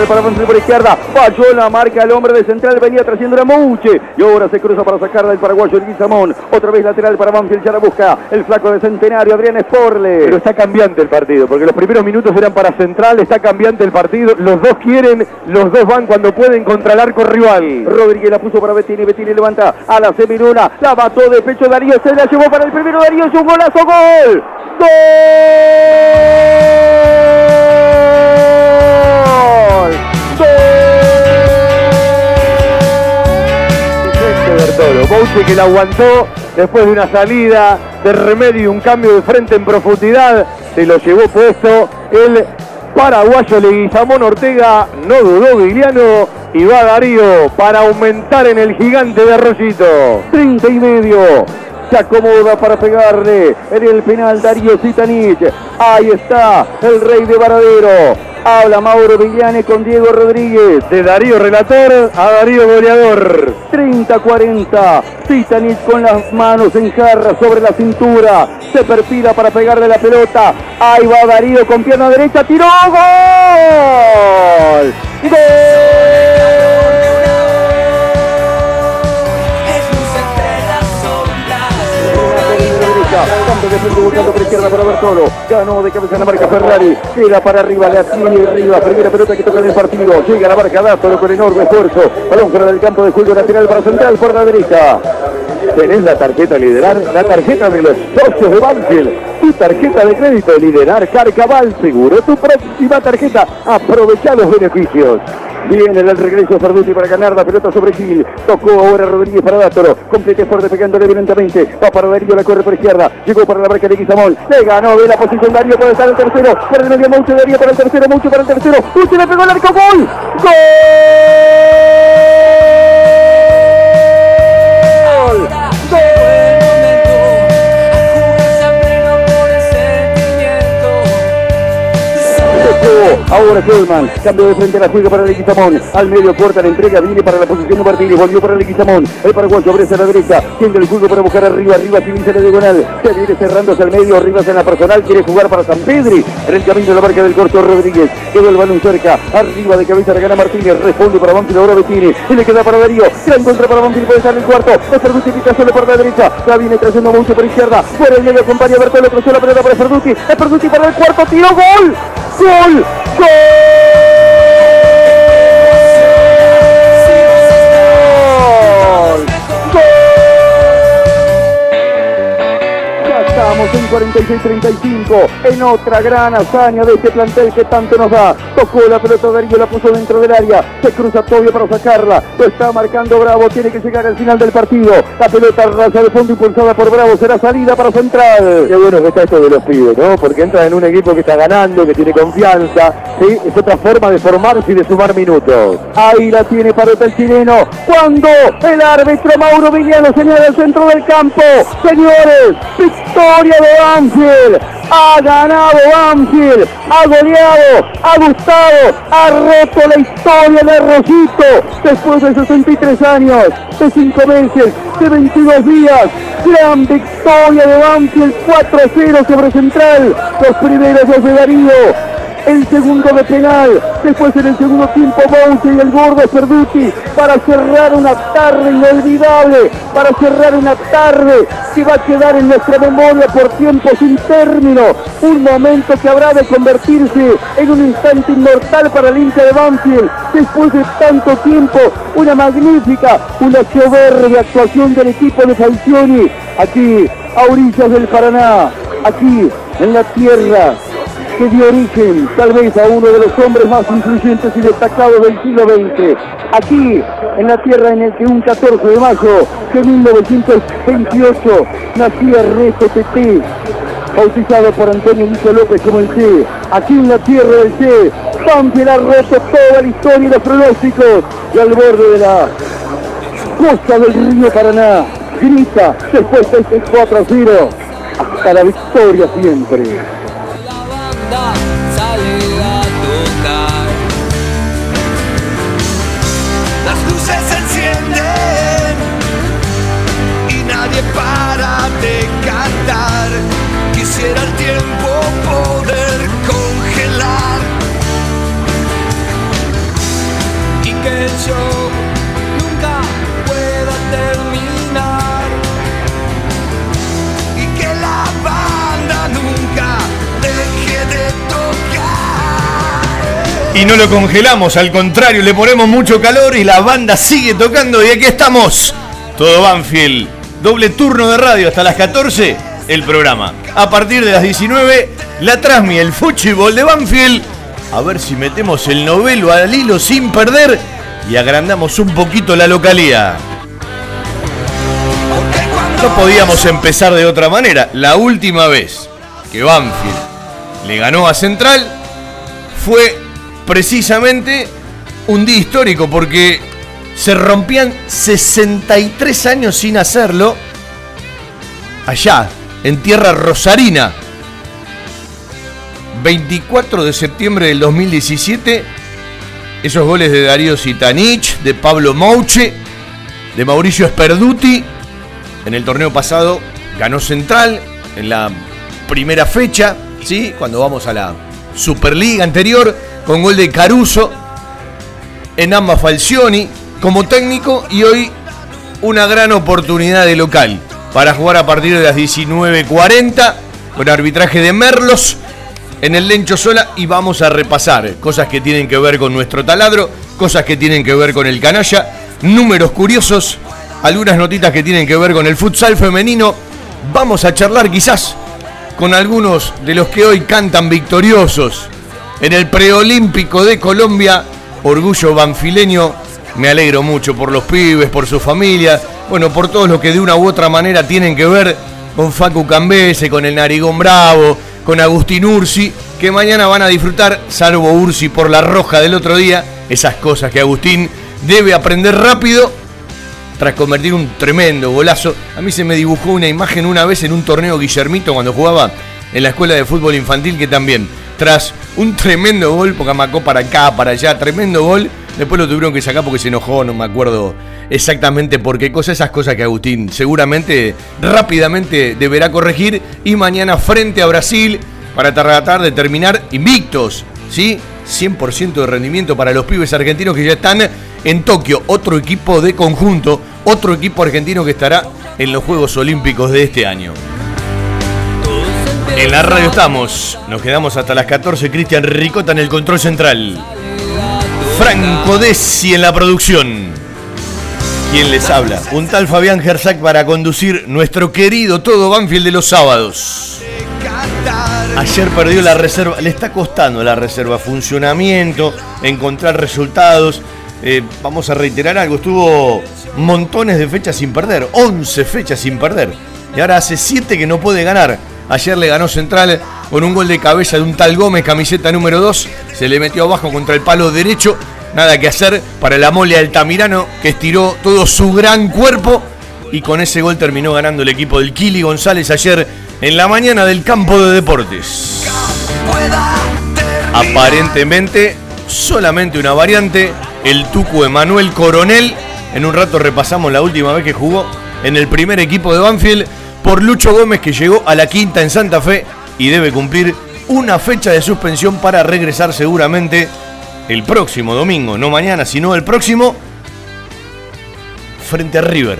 19 y medio. El para Banfield por izquierda. Falló la marca el hombre de central. Venía trayendo la Mouche. Y ahora se cruza para sacarla el paraguayo el Guizamón. Otra vez lateral para Banfield. Ya la busca el flaco de Centenario, Adrián Sporle. Pero está cambiante el partido, porque los primeros minutos eran para central. Está cambiante el partido. Los dos quieren, los dos van cuando pueden contra el arco rival. Rodríguez la puso para Bettini. Bettini levanta a la seminuna. La mató de pecho Darío. Se la llevó para el primero Darío. Es un golazo. Gol. ¡Gol! Bertolo. Bouche que la aguantó después de una salida de remedio y un cambio de frente en profundidad. Se lo llevó puesto el paraguayo Leguizamón Ortega. No dudó Guiliano y va Darío para aumentar en el gigante de Arroyito. 30 y medio. Se acomoda para pegarle en el penal Darío Zitanich. Ahí está el rey de Varadero. Habla Mauro Villane con Diego Rodríguez. De Darío relator a Darío goleador. 30-40. Zitanich con las manos en jarra sobre la cintura. Se perfila para pegarle la pelota. Ahí va Darío con pierna derecha. Tiró. ¡Gol! ¡Gol! De buscando por izquierda para Bertolo. Ganó de cabeza la marca Ferrari. Queda para arriba, la tiene arriba. Primera pelota que toca en el partido. Llega la marca Dátolo con enorme esfuerzo. Balón fuera del campo de juego lateral para central por la derecha. Tenés la tarjeta liderar, la tarjeta de los socios de Banfield. Tu tarjeta de crédito liderar Carcaval Seguro. Tu próxima tarjeta. Aprovecha los beneficios. Viene el regreso Ferduti para ganar la pelota sobre Gil. Tocó ahora Rodríguez para Dátoro. Complete fuerte pegándole violentamente. Va para Darío, la corre por izquierda. Llegó para la marca de Guizamón. Le ganó de la posición Darío para estar el tercero. Para el medio Mucho Darío para el tercero. Mucho para el tercero. Mucho le pegó el arco. Gol. Gol. Ahora Goldman, cambio de frente a la juega para Leguizamón. Al medio corta la entrega, viene para la posición de Martínez, volvió para Leguizamón. El paraguayo abre a la derecha, tiende el juego para buscar arriba, arriba, sin la diagonal. Se viene cerrando hacia el medio, arriba en la personal, quiere jugar para San Pedri. En el camino de la marca del corto Rodríguez. Quedó el balón cerca, arriba de cabeza la gana Martínez, responde para Banfield, ahora Bettini. Y le queda para Darío, gran contra para Banfield, puede estar en el cuarto. Ferduti pica solo por la derecha, la viene trayendo mucho por izquierda. Fuera el medio acompaña a Bertolo, cruzó la pelota para Ferduti. Ferduti para el cuarto, tiro, gol. Gol. ¡Gol! Estamos en 46-35 en otra gran hazaña de este plantel que tanto nos da. Tocó la pelota Darío, la puso dentro del área. Se cruza Tobio para sacarla. Lo está marcando Bravo. Tiene que llegar al final del partido. La pelota raza de fondo impulsada por Bravo. Será salida para Central. Qué bueno que está esto de los pibes, ¿no? Porque entra en un equipo que está ganando, que tiene confianza. ¿sí? Es otra forma de formarse y de sumar minutos. Ahí la tiene Parota el chileno. Cuando el árbitro Mauro Villano señala el centro del campo. Señores, victoria de Banfield. Ha ganado Banfield. Ha goleado. Ha gustado. Ha roto la historia de Rosito. Después de 63 años, de 5 meses, de 22 días. Gran victoria de Banfield 4-0 sobre Central. Los primeros dos de Darío el segundo de penal, después en el segundo tiempo Bonche y el gordo Cerduti para cerrar una tarde inolvidable, para cerrar una tarde que va a quedar en nuestra memoria por tiempo sin término, un momento que habrá de convertirse en un instante inmortal para el hincha de Banfield, después de tanto tiempo, una magnífica, una soberbia actuación del equipo de Falcioni, aquí a orillas del Paraná, aquí en la tierra que dio origen tal vez a uno de los hombres más influyentes y destacados del siglo XX. Aquí, en la tierra en el que un 14 de mayo de 1928 nacía Ernesto Teté, bautizado por Antonio Lucho López como el Che. Aquí en la tierra del Che, Banfield ha roto toda la historia y los pronósticos y al borde de la costa del río Paraná. Grita después de este 4 a 0 hasta la victoria siempre. Sale Y no lo congelamos, al contrario, le ponemos mucho calor y la banda sigue tocando y aquí estamos. Todo Banfield, doble turno de radio hasta las 14, el programa. A partir de las 19, la Trasmi, el fútbol de Banfield. A ver si metemos el novelo al hilo sin perder y agrandamos un poquito la localidad. No podíamos empezar de otra manera. La última vez que Banfield le ganó a Central fue precisamente un día histórico porque se rompían 63 años sin hacerlo allá, en tierra rosarina. 24 de septiembre del 2017, esos goles de Darío Sitanich, de Pablo Mouche, de Mauricio Sperduti. En el torneo pasado ganó Central en la primera fecha, ¿sí? cuando vamos a la Superliga anterior, con gol de Caruso, en ambas Falcioni como técnico y hoy una gran oportunidad de local para jugar a partir de las 19.40 con arbitraje de Merlos en el Lencho Sola y vamos a repasar cosas que tienen que ver con nuestro taladro, cosas que tienen que ver con el canalla, números curiosos, algunas notitas que tienen que ver con el futsal femenino. Vamos a charlar quizás con algunos de los que hoy cantan victoriosos en el preolímpico de Colombia. Orgullo banfileño, me alegro mucho por los pibes, por su familia, bueno, por todos los que de una u otra manera tienen que ver con Facu Cambese, con el Narigón Bravo, con Agustín Ursi, que mañana van a disfrutar, salvo Ursi por la roja del otro día, esas cosas que Agustín debe aprender rápido tras convertir un tremendo golazo. A mí se me dibujó una imagen una vez en un torneo Guillermito cuando jugaba en la escuela de fútbol infantil que también, tras un tremendo gol, porque amacó para acá, para allá, tremendo gol, después lo tuvieron que sacar porque se enojó, no me acuerdo exactamente por qué cosa, esas cosas que Agustín seguramente rápidamente deberá corregir. Y mañana frente a Brasil para tratar de terminar invictos, ¿sí? 100% de rendimiento para los pibes argentinos que ya están en Tokio, otro equipo de conjunto, otro equipo argentino que estará en los Juegos Olímpicos de este año. En la radio estamos, nos quedamos hasta las 14, Cristian Ricota en el control central. Franco Desi en la producción. ¿Quién les habla? Un tal Fabián Gersac para conducir nuestro querido todo Banfield de los sábados. Ayer perdió la reserva, le está costando la reserva, funcionamiento, encontrar resultados. Eh, vamos a reiterar algo, estuvo montones de fechas sin perder, 11 fechas sin perder. Y ahora hace 7 que no puede ganar. Ayer le ganó Central con un gol de cabeza de un tal Gómez, camiseta número 2. Se le metió abajo contra el palo derecho. Nada que hacer para la mole Altamirano, que estiró todo su gran cuerpo. Y con ese gol terminó ganando el equipo del Kili González ayer en la mañana del campo de deportes. Aparentemente, solamente una variante. El Tucu Emanuel Coronel. En un rato repasamos la última vez que jugó en el primer equipo de Banfield por Lucho Gómez que llegó a la quinta en Santa Fe y debe cumplir una fecha de suspensión para regresar seguramente el próximo domingo, no mañana, sino el próximo, frente a River,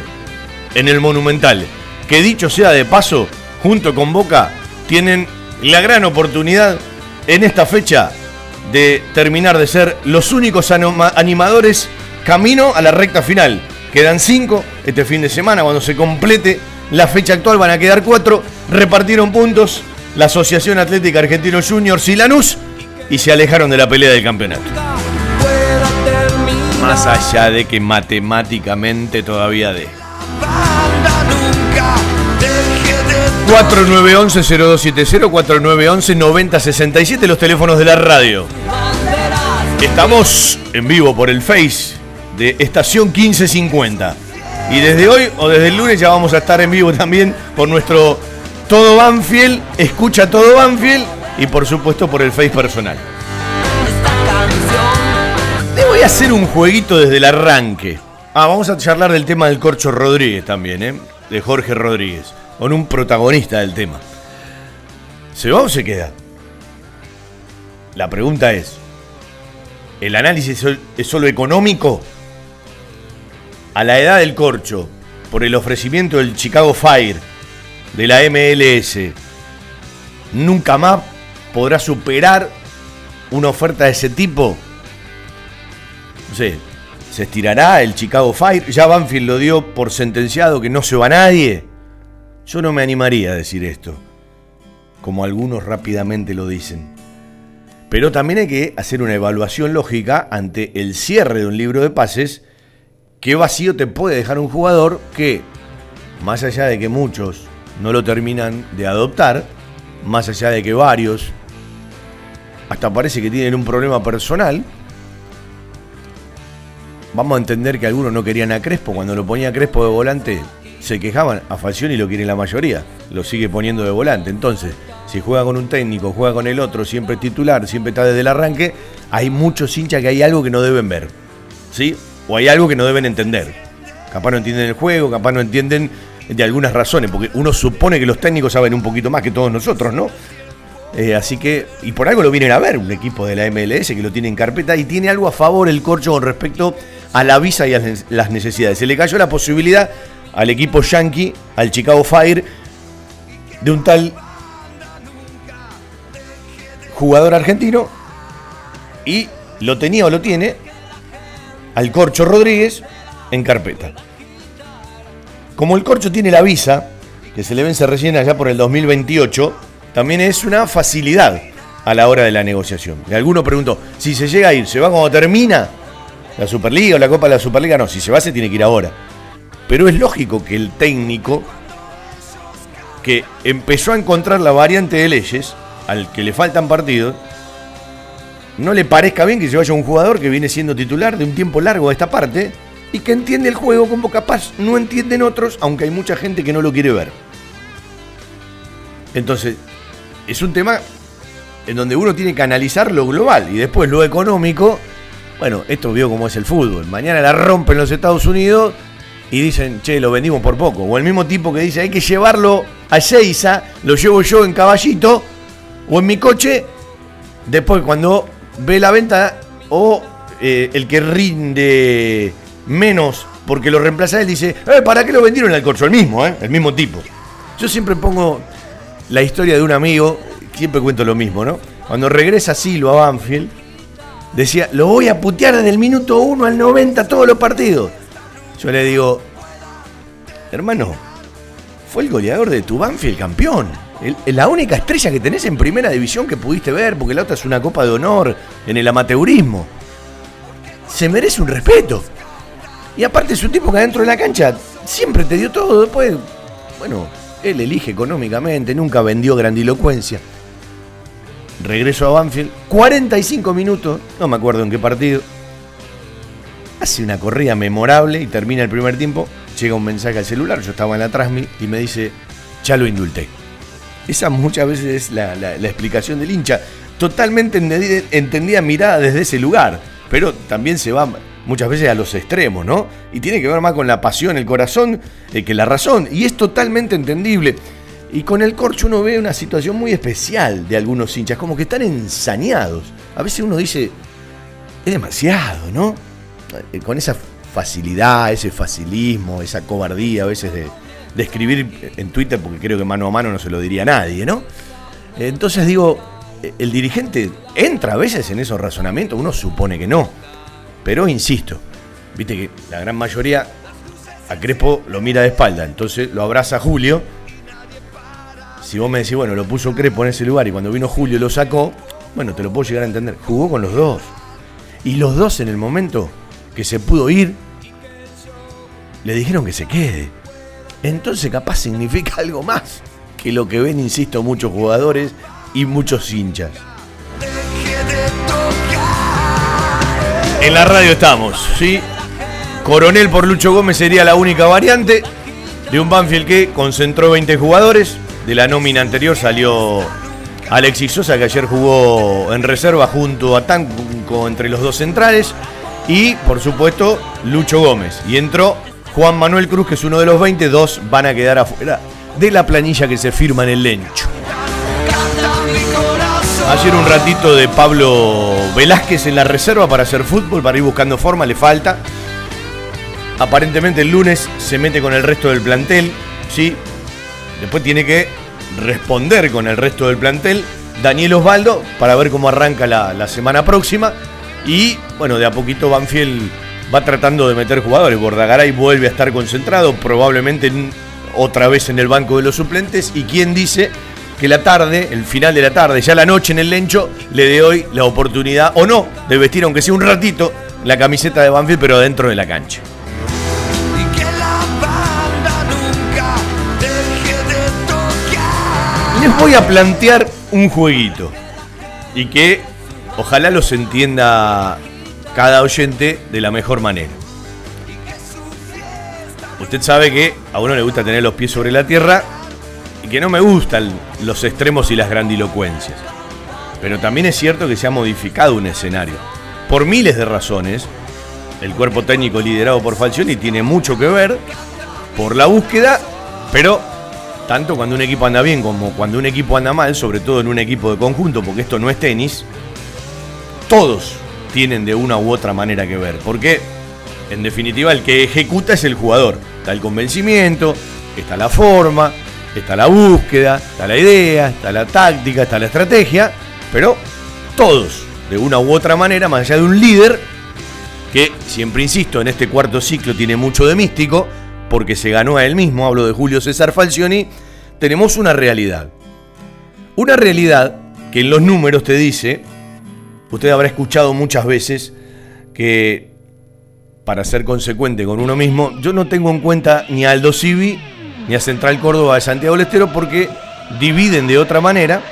en el Monumental. Que dicho sea de paso, junto con Boca, tienen la gran oportunidad en esta fecha de terminar de ser los únicos animadores camino a la recta final. Quedan cinco este fin de semana cuando se complete la fecha actual van a quedar cuatro. Repartieron puntos la Asociación Atlética Argentino Juniors y Lanús y se alejaron de la pelea del campeonato. Más allá de que matemáticamente todavía de. 4911-0270, 4911-9067, los teléfonos de la radio. Estamos en vivo por el Face de Estación 1550. Y desde hoy o desde el lunes ya vamos a estar en vivo también por nuestro Todo Banfield, escucha Todo Banfield y por supuesto por el Face personal. Le voy a hacer un jueguito desde el arranque. Ah, vamos a charlar del tema del Corcho Rodríguez también, ¿eh? De Jorge Rodríguez, con un protagonista del tema. ¿Se va o se queda? La pregunta es, ¿el análisis es solo económico a la edad del corcho por el ofrecimiento del Chicago Fire de la MLS, nunca más podrá superar una oferta de ese tipo, no sé, se estirará el Chicago Fire. Ya Banfield lo dio por sentenciado que no se va nadie. Yo no me animaría a decir esto, como algunos rápidamente lo dicen. Pero también hay que hacer una evaluación lógica ante el cierre de un libro de pases. ¿Qué vacío te puede dejar un jugador que, más allá de que muchos no lo terminan de adoptar, más allá de que varios hasta parece que tienen un problema personal, vamos a entender que algunos no querían a Crespo, cuando lo ponía Crespo de volante se quejaban, a Falcioni lo quiere la mayoría, lo sigue poniendo de volante, entonces si juega con un técnico, juega con el otro, siempre titular, siempre está desde el arranque, hay muchos hinchas que hay algo que no deben ver. ¿Sí? O hay algo que no deben entender. Capaz no entienden el juego, capaz no entienden de algunas razones, porque uno supone que los técnicos saben un poquito más que todos nosotros, ¿no? Eh, así que, y por algo lo vienen a ver, un equipo de la MLS que lo tiene en carpeta y tiene algo a favor el corcho con respecto a la visa y a las necesidades. Se le cayó la posibilidad al equipo yankee, al Chicago Fire, de un tal jugador argentino y lo tenía o lo tiene al Corcho Rodríguez en carpeta. Como el Corcho tiene la visa, que se le vence recién allá por el 2028, también es una facilidad a la hora de la negociación. Y alguno preguntó, si se llega a ir, ¿se va cuando termina la Superliga o la Copa de la Superliga? No, si se va se tiene que ir ahora. Pero es lógico que el técnico que empezó a encontrar la variante de leyes al que le faltan partidos, no le parezca bien que se vaya un jugador que viene siendo titular de un tiempo largo de esta parte y que entiende el juego como capaz no entienden otros, aunque hay mucha gente que no lo quiere ver. Entonces, es un tema en donde uno tiene que analizar lo global y después lo económico. Bueno, esto vio cómo es el fútbol. Mañana la rompen los Estados Unidos y dicen, che, lo vendimos por poco. O el mismo tipo que dice, hay que llevarlo a Seiza, lo llevo yo en caballito o en mi coche, después cuando ve la venta o eh, el que rinde menos porque lo reemplaza él dice, eh, ¿para qué lo vendieron al corcho? El mismo, ¿eh? El mismo tipo. Yo siempre pongo la historia de un amigo, siempre cuento lo mismo, ¿no? Cuando regresa Silva a Banfield, decía, lo voy a putear desde el minuto 1 al 90 todos los partidos. Yo le digo, hermano, fue el goleador de tu Banfield campeón la única estrella que tenés en primera división que pudiste ver, porque la otra es una copa de honor en el amateurismo. Se merece un respeto. Y aparte es un tipo que adentro de la cancha siempre te dio todo. Después, bueno, él elige económicamente, nunca vendió grandilocuencia. Regreso a Banfield, 45 minutos, no me acuerdo en qué partido. Hace una corrida memorable y termina el primer tiempo. Llega un mensaje al celular, yo estaba en la Transmi y me dice, ya lo indulté. Esa muchas veces es la, explicación del hincha. Totalmente entendida, mirada desde ese lugar. Pero también se va muchas veces a los extremos, ¿no? Y tiene que ver más con la pasión, el corazón, eh, que la razón. Y es totalmente entendible. Y con el corcho uno ve una situación muy especial de algunos hinchas, como que están ensañados. A veces uno dice, es demasiado, ¿no? Eh, con esa facilidad, ese facilismo, esa cobardía a veces de, de escribir en Twitter, porque creo que mano a mano no se lo diría nadie, ¿no? Entonces digo, el dirigente entra a veces en esos razonamientos, uno supone que no, pero insisto, viste que la gran mayoría a Crespo lo mira de espalda, entonces lo abraza Julio. Si vos me decís, bueno, lo puso Crespo en ese lugar y cuando vino Julio lo sacó, bueno, te lo puedo llegar a entender. Jugó con los dos. Y los dos en el momento que se pudo ir, le dijeron que se quede entonces capaz significa algo más que lo que ven, insisto, muchos jugadores y muchos hinchas. En la radio estamos, ¿sí? Coronel por Lucho Gómez sería la única variante de un Banfield que concentró 20 jugadores. De la nómina anterior salió Alexis Sosa, que ayer jugó en reserva junto a Tanco entre los dos centrales. Y, por supuesto, Lucho Gómez. Y entró Juan Manuel Cruz, que es uno de los 22, van a quedar afuera de la planilla que se firma en el Lencho. Ayer un ratito de Pablo Velázquez en la reserva para hacer fútbol, para ir buscando forma, le falta. Aparentemente el lunes se mete con el resto del plantel, ¿sí? Después tiene que responder con el resto del plantel Daniel Osvaldo para ver cómo arranca la, la semana próxima. Y bueno, de a poquito Banfield va tratando de meter jugadores. Bordagaray vuelve a estar concentrado, probablemente en- otra vez en el banco de los suplentes. Y quién dice que la tarde, el final de la tarde, ya la noche en el Lencho, le dé hoy la oportunidad o no de vestir, aunque sea un ratito, la camiseta de Banfield, pero dentro de la cancha. Y que la banda nunca deje de tocar. Les voy a plantear un jueguito y que ojalá los entienda cada oyente de la mejor manera. Usted sabe que a uno le gusta tener los pies sobre la tierra y que no me gustan los extremos y las grandilocuencias. Pero también es cierto que se ha modificado un escenario. Por miles de razones, el cuerpo técnico liderado por Falcioni tiene mucho que ver por la búsqueda, pero tanto cuando un equipo anda bien como cuando un equipo anda mal, sobre todo en un equipo de conjunto, porque esto no es tenis, todos tienen de una u otra manera que ver. Porque, en definitiva, el que ejecuta es el jugador. Está el convencimiento, está la forma, está la búsqueda, está la idea, está la táctica, está la estrategia, pero todos, de una u otra manera, más allá de un líder, que siempre insisto, en este cuarto ciclo tiene mucho de místico, porque se ganó a él mismo, hablo de Julio César Falcioni, tenemos una realidad. Una realidad que en los números te dice, usted habrá escuchado muchas veces que para ser consecuente con uno mismo, yo no tengo en cuenta ni a Aldo Civi, ni a Central Córdoba de Santiago del Estero, porque dividen de otra manera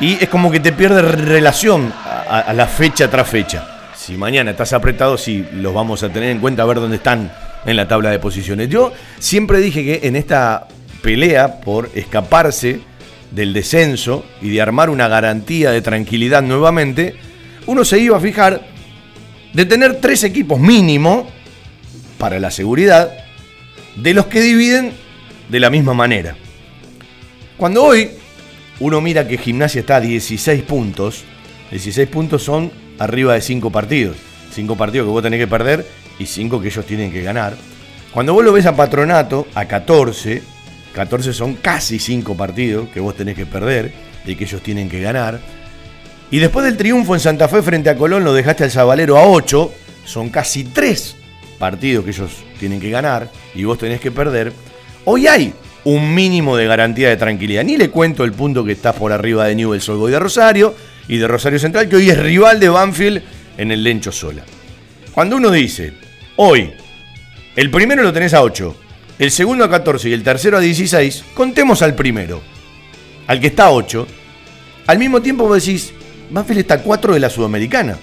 y es como que te pierde relación a, a la fecha tras fecha. Si mañana estás apretado, sí, los vamos a tener en cuenta a ver dónde están en la tabla de posiciones. Yo siempre dije que en esta pelea por escaparse del descenso y de armar una garantía de tranquilidad nuevamente, uno se iba a fijar de tener tres equipos mínimo para la seguridad de los que dividen de la misma manera. Cuando hoy uno mira que Gimnasia está a 16 puntos, 16 puntos son arriba de 5 partidos. 5 partidos que vos tenés que perder y 5 que ellos tienen que ganar. Cuando vos lo ves a Patronato a 14, 14 son casi 5 partidos que vos tenés que perder y que ellos tienen que ganar. Y después del triunfo en Santa Fe frente a Colón lo dejaste al Zabalero a 8, son casi 3 partidos que ellos tienen que ganar y vos tenés que perder. Hoy hay un mínimo de garantía de tranquilidad. Ni le cuento el punto que está por arriba de Newell's Old de Rosario y de Rosario Central, que hoy es rival de Banfield en el Lencho Sola. Cuando uno dice, hoy, el primero lo tenés a 8, el segundo a 14 y el tercero a 16, contemos al primero, al que está a 8. Al mismo tiempo vos decís, Banfield está a 4 de la Sudamericana.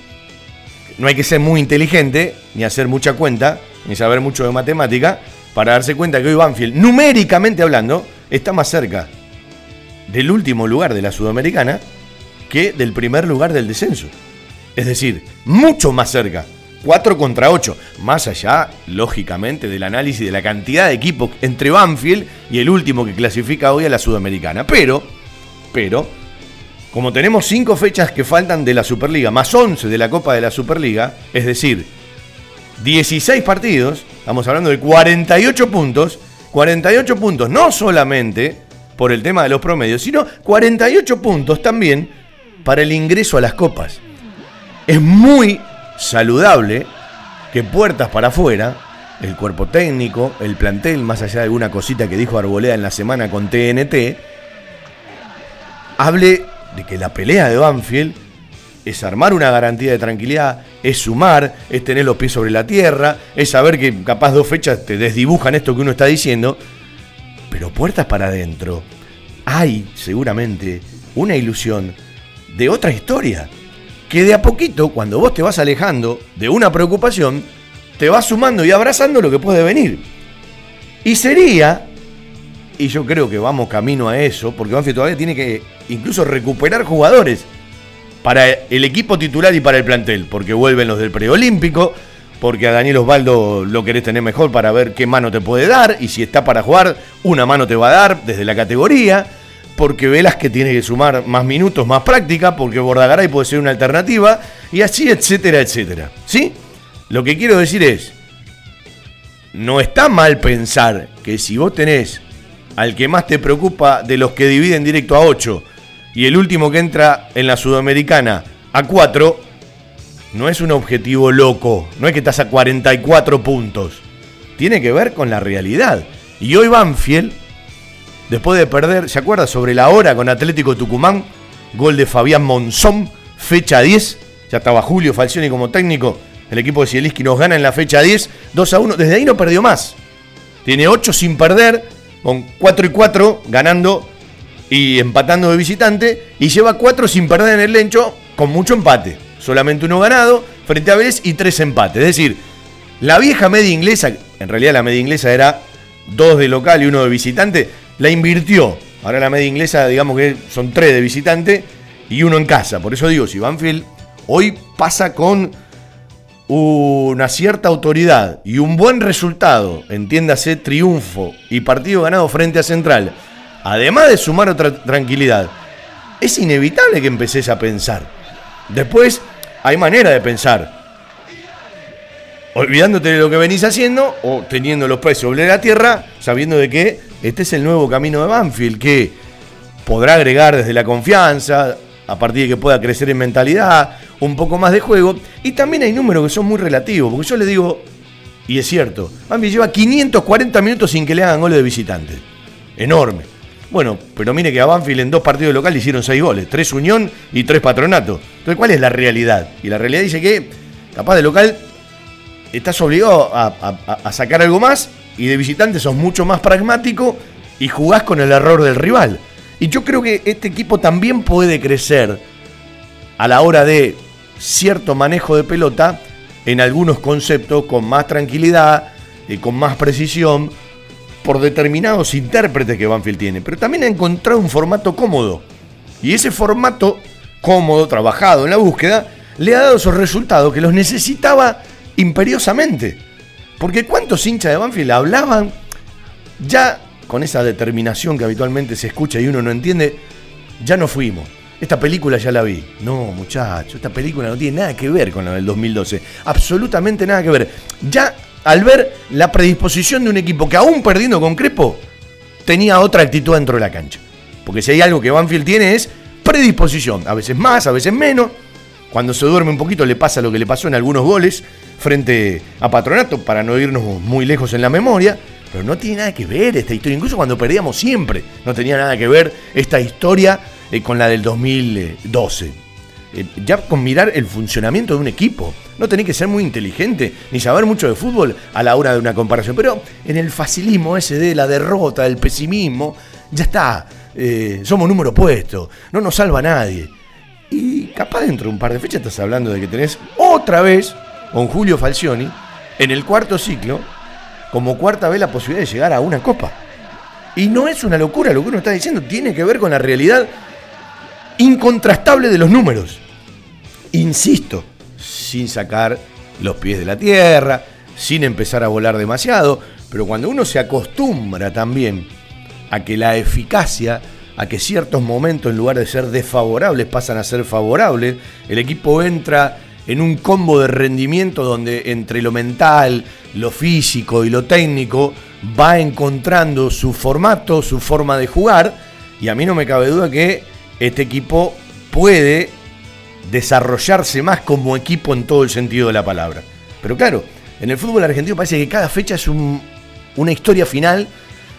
No hay que ser muy inteligente, ni hacer mucha cuenta, ni saber mucho de matemática, para darse cuenta que hoy Banfield, numéricamente hablando, está más cerca del último lugar de la Sudamericana que del primer lugar del descenso. Es decir, mucho más cerca. 4 contra 8. Más allá, lógicamente, del análisis de la cantidad de equipos entre Banfield y el último que clasifica hoy a la Sudamericana. Pero, pero, como tenemos 5 fechas que faltan de la Superliga, más 11 de la Copa de la Superliga, es decir, 16 partidos, estamos hablando de 48 puntos, 48 puntos no solamente por el tema de los promedios, sino 48 puntos también para el ingreso a las copas. Es muy saludable que puertas para afuera, el cuerpo técnico, el plantel, más allá de alguna cosita que dijo Arboleda en la semana con TNT, hable de que la pelea de Banfield es armar una garantía de tranquilidad, es sumar, es tener los pies sobre la tierra, es saber que capaz dos fechas te desdibujan esto que uno está diciendo, pero puertas para adentro. Hay seguramente una ilusión de otra historia, que de a poquito, cuando vos te vas alejando de una preocupación, te vas sumando y abrazando lo que puede venir. Y sería, y yo creo que vamos camino a eso, porque Banfield todavía tiene que incluso recuperar jugadores para el equipo titular y para el plantel, porque vuelven los del preolímpico, porque a Daniel Osvaldo lo querés tener mejor para ver qué mano te puede dar, y si está para jugar, una mano te va a dar desde la categoría, porque Velas que tiene que sumar más minutos, más práctica, porque Bordagaray puede ser una alternativa, y así, etcétera, etcétera. ¿Sí? Lo que quiero decir es, no está mal pensar que si vos tenés al que más te preocupa de los que dividen directo a 8, y el último que entra en la Sudamericana a 4, no es un objetivo loco, no es que estás a 44 puntos. Tiene que ver con la realidad. Y hoy Banfield, después de perder, ¿se acuerda sobre la hora con Atlético Tucumán? Gol de Fabián Monzón, fecha 10. Ya estaba Julio Falcioni como técnico. El equipo de Zielinski nos gana en la fecha 10, 2 a 1. Desde ahí no perdió más. Tiene 8 sin perder, con 4 y 4 ganando y empatando de visitante. Y lleva 4 sin perder en el Lencho, con mucho empate. Solamente uno ganado frente a Vélez y 3 empates. Es decir, la vieja media inglesa, en realidad la media inglesa era 2 de local y 1 de visitante, la invirtió. Ahora la media inglesa, digamos que son 3 de visitante y uno en casa. Por eso digo, si Banfield hoy pasa con una cierta autoridad y un buen resultado, entiéndase triunfo y partido ganado frente a Central, además de sumar otra tranquilidad, es inevitable que empeces a pensar. Después hay manera de pensar. Olvidándote de lo que venís haciendo o teniendo los pies sobre la tierra, sabiendo de que este es el nuevo camino de Banfield, que podrá agregar desde la confianza, a partir de que pueda crecer en mentalidad, un poco más de juego. Y también hay números que son muy relativos, porque yo le digo, y es cierto, Bambi lleva 540 minutos sin que le hagan goles de visitante. Enorme. Bueno, pero mire que a Banfield en dos partidos locales hicieron seis goles, tres Unión y tres Patronato. Entonces, ¿cuál es la realidad? Y la realidad dice que, capaz de local, estás obligado a sacar algo más y de visitante sos mucho más pragmático y jugás con el error del rival. Y yo creo que este equipo también puede crecer a la hora de cierto manejo de pelota en algunos conceptos con más tranquilidad, y con más precisión, por determinados intérpretes que Banfield tiene. Pero también ha encontrado un formato cómodo. Y ese formato cómodo, trabajado en la búsqueda, le ha dado esos resultados que los necesitaba imperiosamente. Porque cuántos hinchas de Banfield hablaban ya con esa determinación que habitualmente se escucha y uno no entiende, ya no fuimos. Esta película ya la vi. No, muchacho, esta película no tiene nada que ver con la del 2012. Absolutamente nada que ver. Ya al ver la predisposición de un equipo que aún perdiendo con Crepo, tenía otra actitud dentro de la cancha. Porque si hay algo que Banfield tiene es predisposición. A veces más, a veces menos. Cuando se duerme un poquito le pasa lo que le pasó en algunos goles frente a Patronato, para no irnos muy lejos en la memoria. Pero no tiene nada que ver esta historia. Incluso cuando perdíamos siempre, no tenía nada que ver esta historia eh, con la del 2012. Eh, ya con mirar el funcionamiento de un equipo. No tenés que ser muy inteligente ni saber mucho de fútbol a la hora de una comparación. Pero en el facilismo ese de la derrota, del pesimismo, ya está. Eh, somos número opuesto. No nos salva nadie. Y capaz dentro de un par de fechas estás hablando de que tenés otra vez con Julio Falcioni en el cuarto ciclo, como cuarta vez la posibilidad de llegar a una copa. Y no es una locura lo que uno está diciendo, tiene que ver con la realidad incontrastable de los números. Insisto, sin sacar los pies de la tierra, sin empezar a volar demasiado, pero cuando uno se acostumbra también a que la eficacia, a que ciertos momentos en lugar de ser desfavorables pasan a ser favorables, el equipo entra en un combo de rendimiento donde entre lo mental, lo físico y lo técnico va encontrando su formato, su forma de jugar, y a mí no me cabe duda que este equipo puede desarrollarse más como equipo en todo el sentido de la palabra. Pero claro, en el fútbol argentino parece que cada fecha es un- una historia final,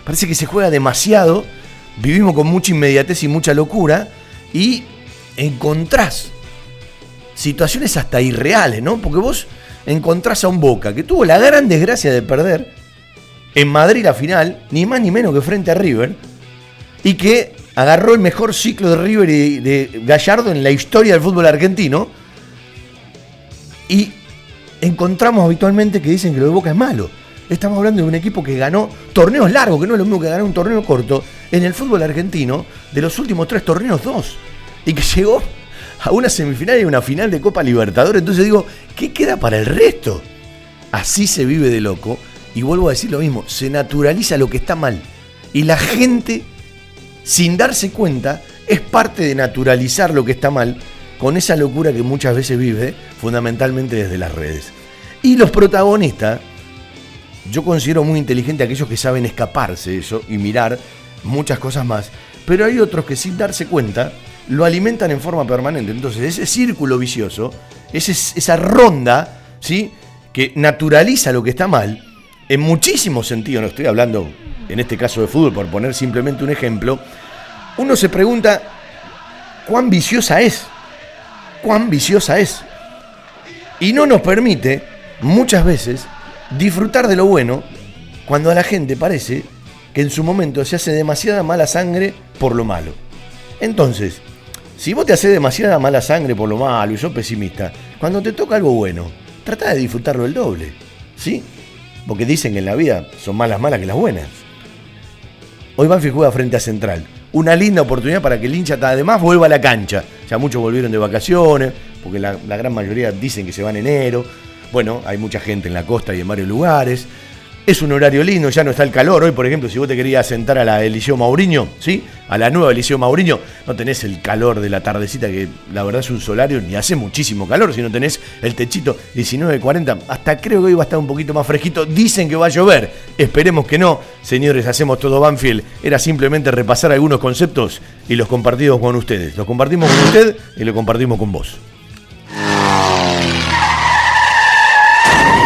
parece que se juega demasiado, vivimos con mucha inmediatez y mucha locura, y encontrás situaciones hasta irreales, ¿no? Porque vos encontrás a un Boca que tuvo la gran desgracia de perder en Madrid la final, ni más ni menos que frente a River, y que agarró el mejor ciclo de River y de Gallardo en la historia del fútbol argentino. Y encontramos habitualmente que dicen que lo de Boca es malo. Estamos hablando de un equipo que ganó torneos largos, que no es lo mismo que ganar un torneo corto, en el fútbol argentino, de los últimos tres torneos, dos. Y que llegó a una semifinal y una final de Copa Libertadores. Entonces digo, ¿qué queda para el resto? Así se vive de loco. Y vuelvo a decir lo mismo, se naturaliza lo que está mal. Y la gente, sin darse cuenta, es parte de naturalizar lo que está mal con esa locura que muchas veces vive, fundamentalmente desde las redes. Y los protagonistas, yo considero muy inteligente a aquellos que saben escaparse de eso y mirar muchas cosas más. Pero hay otros que sin darse cuenta lo alimentan en forma permanente. Entonces, ese círculo vicioso, ese- esa ronda, ¿sí? Que naturaliza lo que está mal, en muchísimos sentidos, no estoy hablando en este caso de fútbol, por poner simplemente un ejemplo, uno se pregunta cuán viciosa es, cuán viciosa es. Y no nos permite, muchas veces, disfrutar de lo bueno cuando a la gente parece que en su momento se hace demasiada mala sangre por lo malo. Entonces, si vos te haces demasiada mala sangre por lo malo y sos pesimista, cuando te toca algo bueno, trata de disfrutarlo el doble. ¿Sí? Porque dicen que en la vida son más las malas que las buenas. Hoy Banfield juega frente a Central. Una linda oportunidad para que el hincha además vuelva a la cancha. Ya muchos volvieron de vacaciones, porque la, gran mayoría dicen que se van en enero. Bueno, hay mucha gente en la costa y en varios lugares. Es un horario lindo, ya no está el calor. Hoy, por ejemplo, si vos te querías sentar a la Eliseo Mauriño, ¿sí? A la nueva Eliseo Mauriño, no tenés el calor de la tardecita, que la verdad es un solario, ni hace muchísimo calor, sino tenés el techito 19.40. Hasta creo que hoy va a estar un poquito más fresquito. Dicen que va a llover. Esperemos que no. Señores, hacemos todo Banfield. Era simplemente repasar algunos conceptos y los compartimos con ustedes. Los compartimos con usted y lo compartimos con vos.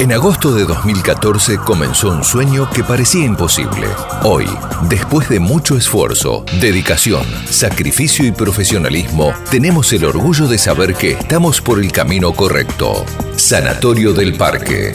En agosto de 2014 comenzó un sueño que parecía imposible. Hoy, después de mucho esfuerzo, dedicación, sacrificio y profesionalismo, tenemos el orgullo de saber que estamos por el camino correcto. Sanatorio del Parque.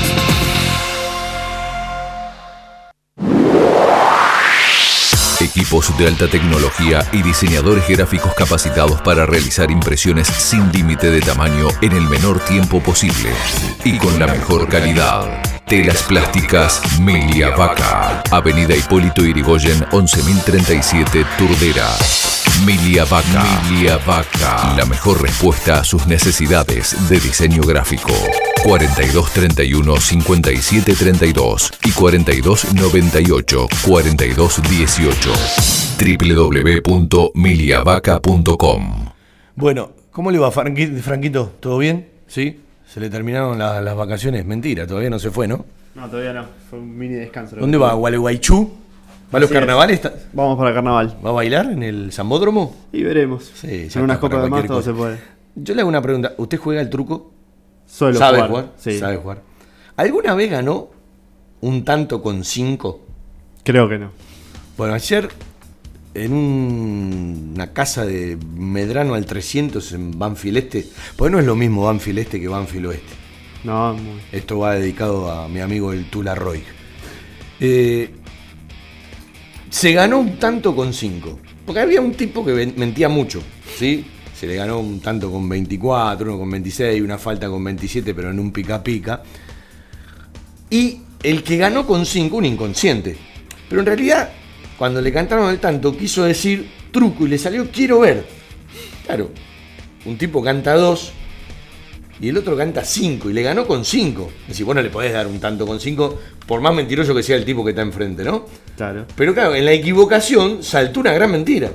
Equipos de alta tecnología y diseñadores gráficos capacitados para realizar impresiones sin límite de tamaño en el menor tiempo posible y con la mejor calidad. Telas plásticas Milia Vaca. Avenida Hipólito Irigoyen 11037 Turdera. Milia Vaca. Milia Vaca. La mejor respuesta a sus necesidades de diseño gráfico. 4231 5732 y 4298 4218 www.miliavaca.com Bueno, ¿cómo le va, Franqui- Franquito? ¿Todo bien? ¿Sí? ¿Se le terminaron la- las vacaciones? Mentira, todavía no se fue, ¿no? No, todavía no. Fue un mini descanso. ¿Dónde va? ¿Gualeguaychú? ¿Va a los Así carnavales? ¿Está- Vamos para el carnaval. ¿Va a bailar en el Zambódromo? Y veremos. Sí, ya en unas está, para copas de más cualquier todo cosa. se puede. Yo le hago una pregunta. ¿Usted juega el truco? Suelo ¿Sabe jugar. jugar? Sí. ¿Sabe jugar? ¿Alguna vez ganó un tanto con cinco? Creo que no. Bueno, ayer en un- una casa de Medrano al 300 en Banfield Este, pues no es lo mismo Banfield Este que Banfield Oeste. No, muy. Esto va dedicado a mi amigo el Tula Roy. Eh, se ganó un tanto con 5. Porque había un tipo que mentía mucho, ¿sí? Se le ganó un tanto con 24, uno con 26, una falta con 27, pero en un pica pica. Y el que ganó con 5, un inconsciente. Pero en realidad, cuando le cantaron el tanto, quiso decir truco y le salió quiero ver. Claro, un tipo canta 2 y el otro canta 5 y le ganó con 5. Es decir, vos no le podés dar un tanto con 5, por más mentiroso que sea el tipo que está enfrente, ¿no? Claro. Pero claro, en la equivocación saltó una gran mentira.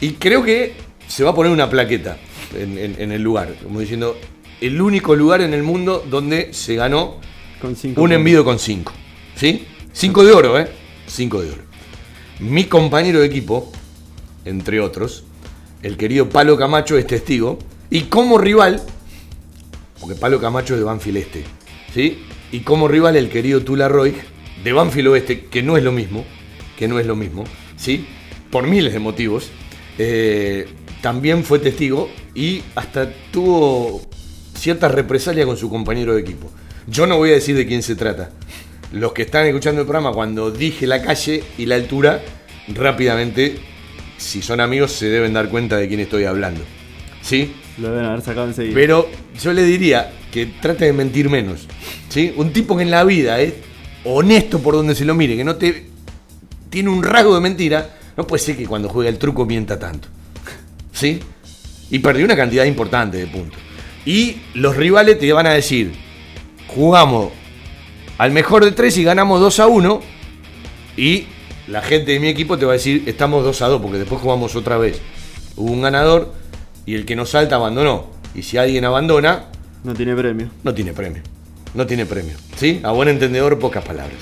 Y creo que se va a poner una plaqueta en, en- en el lugar, como diciendo, el único lugar en el mundo donde se ganó Con cinco un envido con 5. ¿Sí? 5 de oro, ¿eh? 5 de oro. Mi compañero de equipo, entre otros, el querido Palo Camacho es testigo, y como rival, porque Palo Camacho es de Banfield Este, ¿sí? Y como rival el querido Tula Roy de Banfield Oeste, que no es lo mismo, que no es lo mismo, ¿sí? Por miles de motivos. eh, también fue testigo y hasta tuvo cierta represalia con su compañero de equipo. Yo no voy a decir de quién se trata. Los que están escuchando el programa, cuando dije la calle y la altura, rápidamente, si son amigos, se deben dar cuenta de quién estoy hablando. ¿Sí? Lo deben haber sacado enseguida. Pero yo le diría que trate de mentir menos. ¿sí? Un tipo que en la vida es honesto por donde se lo mire, que no te tiene un rasgo de mentira, no puede ser que cuando juega el truco mienta tanto. ¿Sí? Y perdió una cantidad importante de puntos. Y los rivales te van a decir, jugamos al mejor de tres y ganamos 2 a 1. Y la gente de mi equipo te va a decir, estamos 2 a 2, porque después jugamos otra vez. Hubo un ganador y el que no salta abandonó. Y si alguien abandona, No tiene premio. no tiene premio. No tiene premio. ¿Sí? A buen entendedor, pocas palabras.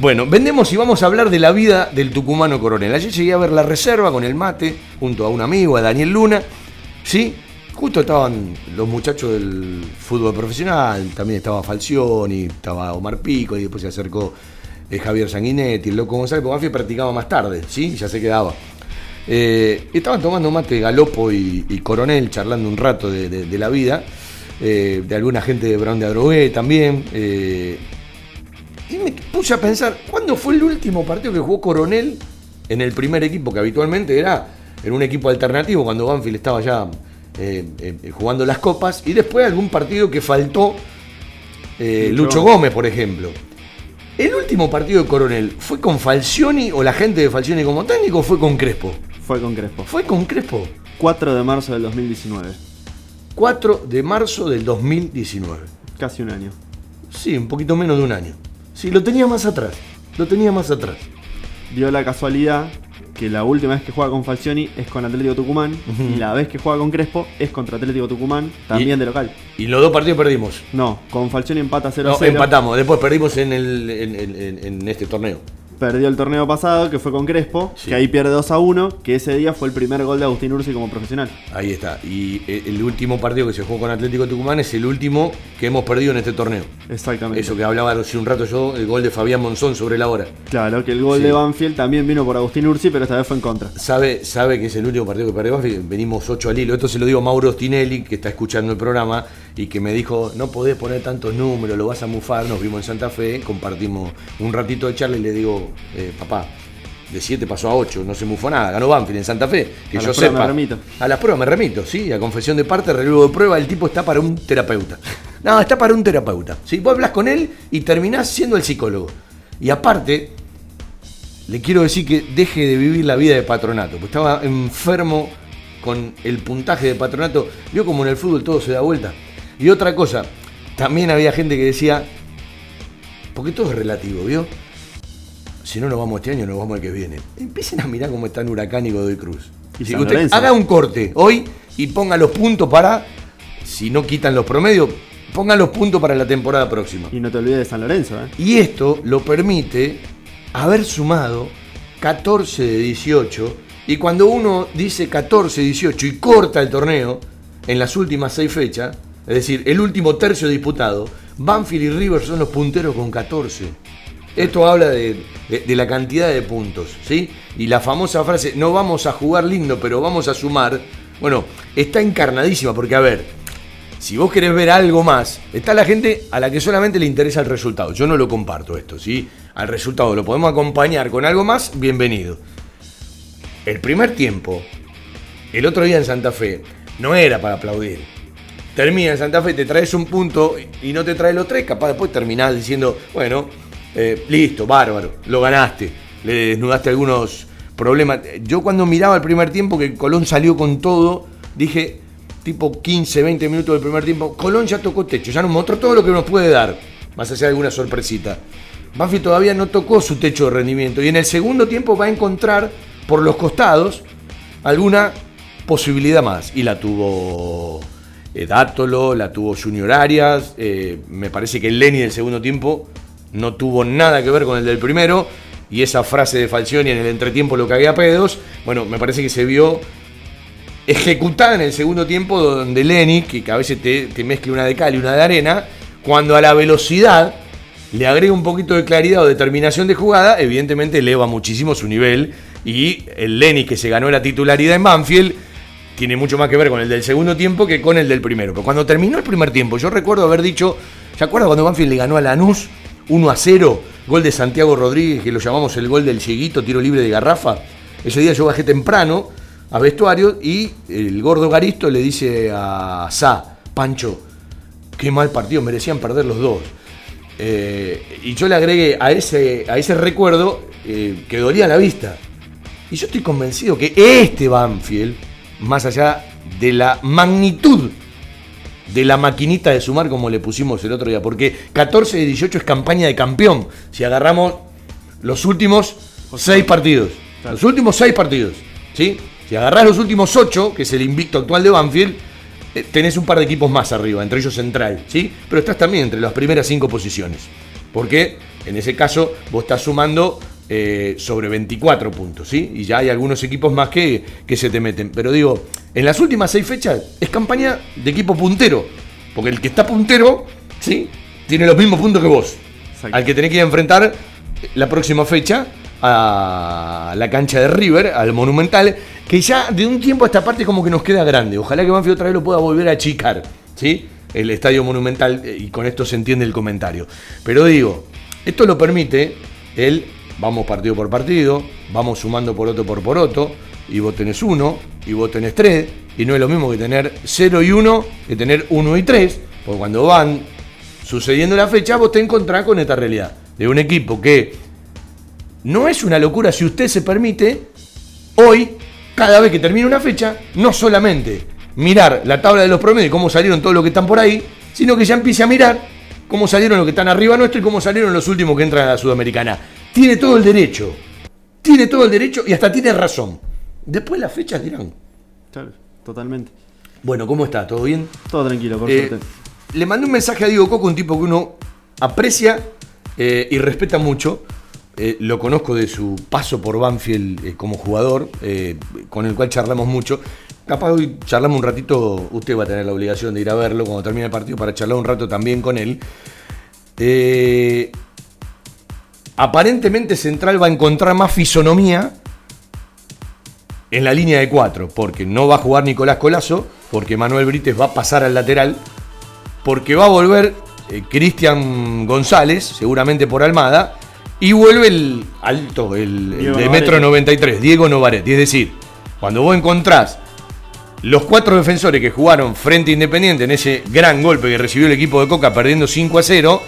Bueno, vendemos y vamos a hablar de la vida del tucumano coronel. Ayer llegué a ver la reserva con el mate, junto a un amigo, a Daniel Luna. ¿Sí? Justo estaban los muchachos del fútbol profesional, también estaba Falcioni, estaba Omar Pico, y después se acercó eh, Javier Sanguinetti, el loco González, porque Banfield practicaba más tarde, ¿sí? Ya se quedaba. Eh, estaban tomando mate Galopo y, y Coronel, charlando un rato de, de- de la vida, eh, de alguna gente de Brown de Adrogué también. eh, y me puse a pensar, ¿cuándo fue el último partido que jugó Coronel en el primer equipo? Que habitualmente era en un equipo alternativo, cuando Banfield estaba ya jugando las copas, y después algún partido que faltó Lucho Lucho Gómez, por ejemplo. ¿El último partido de Coronel fue con Falcioni o la gente de Falcioni como técnico o fue con Crespo? Fue con Crespo. Fue con Crespo. 4 de marzo del 2019. 4 de marzo del 2019. Casi un año. Sí, un poquito menos de un año. Sí, lo tenía más atrás. Lo tenía más atrás. Dio la casualidad que la última vez que juega con Falcioni es con Atlético Tucumán y la vez que juega con Crespo es contra Atlético Tucumán, también Y- de local. Y los dos partidos perdimos. No, con Falcioni empata 0 No, 0. empatamos. Después perdimos en, el, en, en- en- en este torneo. Perdió el torneo pasado, que fue con Crespo, Sí. que ahí pierde 2 a 1, que ese día fue el primer gol de Agustín Ursi como profesional. Ahí está. Y eh, el último partido que se jugó con Atlético Tucumán es el último que hemos perdido en este torneo. Exactamente. Eso que hablaba hace un rato yo, el gol de Fabián Monzón sobre la hora. Claro, que el gol Sí. de Banfield también vino por Agustín Ursi, pero esta vez fue en contra. Sabe, sabe que es el último partido que perdimos, venimos 8 al hilo. Esto se lo digo a Mauro Stinelli, que está escuchando el programa y que me dijo, no podés poner tantos números, lo vas a mufar. Nos vimos en Santa Fe, compartimos un ratito de charla y le digo, eh, papá, de 7 pasó a 8, no se mufó nada, ganó Banfield en Santa Fe, que A yo sepa. me remito. A las pruebas me remito, sí, a confesión de parte, relevo de prueba, el tipo está para un terapeuta. No, está para un terapeuta. ¿sí? Vos hablas con él y terminás siendo el psicólogo. Y aparte, le quiero decir que deje de vivir la vida de patronato, porque estaba enfermo con el puntaje de patronato. Vio como en el fútbol todo se da vuelta. Y otra cosa, también había gente que decía, porque todo es relativo, ¿vio? Si no nos vamos este año, nos vamos el que viene. Empiecen a mirar cómo está en Huracán y Godoy Cruz. Y que usted haga un corte hoy y ponga los puntos para, si no quitan los promedios, ponga los puntos para la temporada próxima. Y no te olvides de San Lorenzo, ¿eh? Y esto lo permite haber sumado 14 de 18. Y cuando uno dice 14 de 18 y corta el torneo en las últimas seis fechas, es decir, el último tercio disputado, Banfield y River son los punteros con 14. Esto habla de, de- la cantidad de puntos, ¿sí? Y la famosa frase, no vamos a jugar lindo, pero vamos a sumar, bueno, está encarnadísima, porque a ver, si vos querés ver algo más, está la gente a la que solamente le interesa el resultado. Yo no lo comparto esto, ¿sí? Al resultado lo podemos acompañar con algo más, bienvenido. El primer tiempo, el otro día en Santa Fe, no era para aplaudir. Termina en Santa Fe, te traes un punto y no te traes los tres, capaz después terminás diciendo, bueno, eh, listo, bárbaro, lo ganaste, le desnudaste algunos problemas. Yo cuando miraba el primer tiempo que Colón salió con todo, dije, tipo 15, 20 minutos del primer tiempo, Colón ya tocó techo, ya nos mostró todo lo que nos puede dar, más allá de alguna sorpresita. Banfield todavía no tocó su techo de rendimiento y en el segundo tiempo va a encontrar por los costados alguna posibilidad más. Y la tuvo eh, Dátolo, la tuvo Junior Arias. eh, me parece que el Lenny del segundo tiempo no tuvo nada que ver con el del primero. Y esa frase de Falcioni en el entretiempo lo cagué a pedos. Bueno, me parece que se vio ejecutada en el segundo tiempo donde Lenny, que a veces te, mezcla una de cal y una de arena, cuando a la velocidad le agrega un poquito de claridad o determinación de jugada, evidentemente eleva muchísimo su nivel Y el Lenny que se ganó la titularidad en Banfield tiene mucho más que ver con el del segundo tiempo que con el del primero. Pero cuando terminó el primer tiempo, yo recuerdo haber dicho, ¿se acuerda cuando Banfield le ganó a Lanús 1 a 0? Gol de Santiago Rodríguez, que lo llamamos el gol del cieguito, tiro libre de garrafa. Ese día yo bajé temprano a vestuario y el gordo Garisto le dice a Sa, Pancho, qué mal partido, merecían perder los dos. Eh, y yo le agregué a ese, a ese recuerdo eh, que dolía la vista. Y yo estoy convencido que este Banfield, más allá de la magnitud de la maquinita de sumar como le pusimos el otro día, porque 14 de 18 es campaña de campeón, si agarramos los últimos 6 partidos. Los últimos 6 partidos, ¿sí? Si agarrás los últimos 8, que es el invicto actual de Banfield, eh, tenés un par de equipos más arriba, entre ellos Central, ¿sí? Pero estás también entre las primeras 5 posiciones. Porque en ese caso vos estás sumando eh, sobre 24 puntos, ¿sí? Y ya hay algunos equipos más que, que se te meten. Pero digo, en las últimas 6 fechas es campaña de equipo puntero. Porque el que está puntero, ¿sí? Tiene los mismos puntos que vos. Exacto. Al que tenés que ir a enfrentar la próxima fecha a la cancha de River, al Monumental, que ya de un tiempo a esta parte como que nos queda grande. Ojalá que Banfield otra vez lo pueda volver a achicar, ¿sí? El estadio Monumental, eh, y con esto se entiende el comentario. Pero digo, esto lo permite el vamos partido por partido, vamos sumando por otro por por otro, y vos tenés uno, y vos tenés tres, y no es lo mismo que tener 0 y 1 que tener 1 y 3, porque cuando van sucediendo la fecha, vos te encontrás con esta realidad de un equipo que no es una locura si usted se permite, hoy, cada vez que termina una fecha, no solamente mirar la tabla de los promedios y cómo salieron todos los que están por ahí, sino que ya empiece a mirar cómo salieron los que están arriba nuestro y cómo salieron los últimos que entran a la Sudamericana. Tiene todo el derecho, tiene todo el derecho y hasta tiene razón. Después las fechas dirán, Claro, totalmente. bueno, ¿cómo está? ¿Todo bien? Todo tranquilo, por Eh, suerte. le mandé un mensaje a Diego Coco, un tipo que uno aprecia eh, y respeta mucho. Eh, lo conozco de su paso por Banfield como jugador, con el cual charlamos mucho. Capaz hoy charlamos un ratito, usted va a tener la obligación de ir a verlo cuando termine el partido para charlar un rato también con él. Eh, aparentemente Central va a encontrar más fisonomía en la línea de cuatro, porque no va a jugar Nicolás Colazo, porque Manuel Brites va a pasar al lateral, porque va a volver eh, Cristian González, seguramente por Almada, y vuelve el alto, el, de metro 93, Diego Novaretti. Es decir, cuando vos encontrás los cuatro defensores que jugaron frente a Independiente en ese gran golpe que recibió el equipo de Coca perdiendo 5 a 0,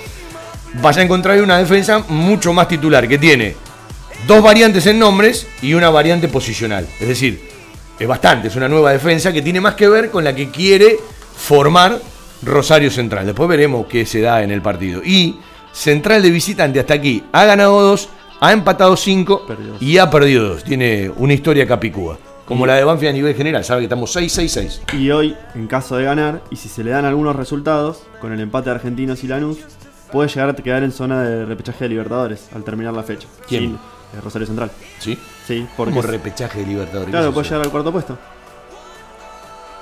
vas a encontrar una defensa mucho más titular, que tiene dos variantes en nombres y una variante posicional. Es decir, es bastante, es una nueva defensa que tiene más que ver con la que quiere formar Rosario Central. Después veremos qué se da en el partido. Y Central de visitante hasta aquí ha ganado dos, ha empatado cinco Perdió y ha perdido dos. Tiene una historia capicúa. Como la de Banfield a nivel general, sabe que estamos 6-6-6. Y hoy, en caso de ganar, y si se le dan algunos resultados, con el empate de Argentinos y Lanús, puede llegar a quedar en zona de repechaje de Libertadores al terminar la fecha. ¿Quién? Sin, eh, Rosario Central. ¿Sí? Sí, porque. Como repechaje de Libertadores. claro, ¿qué es puede llegar al cuarto puesto.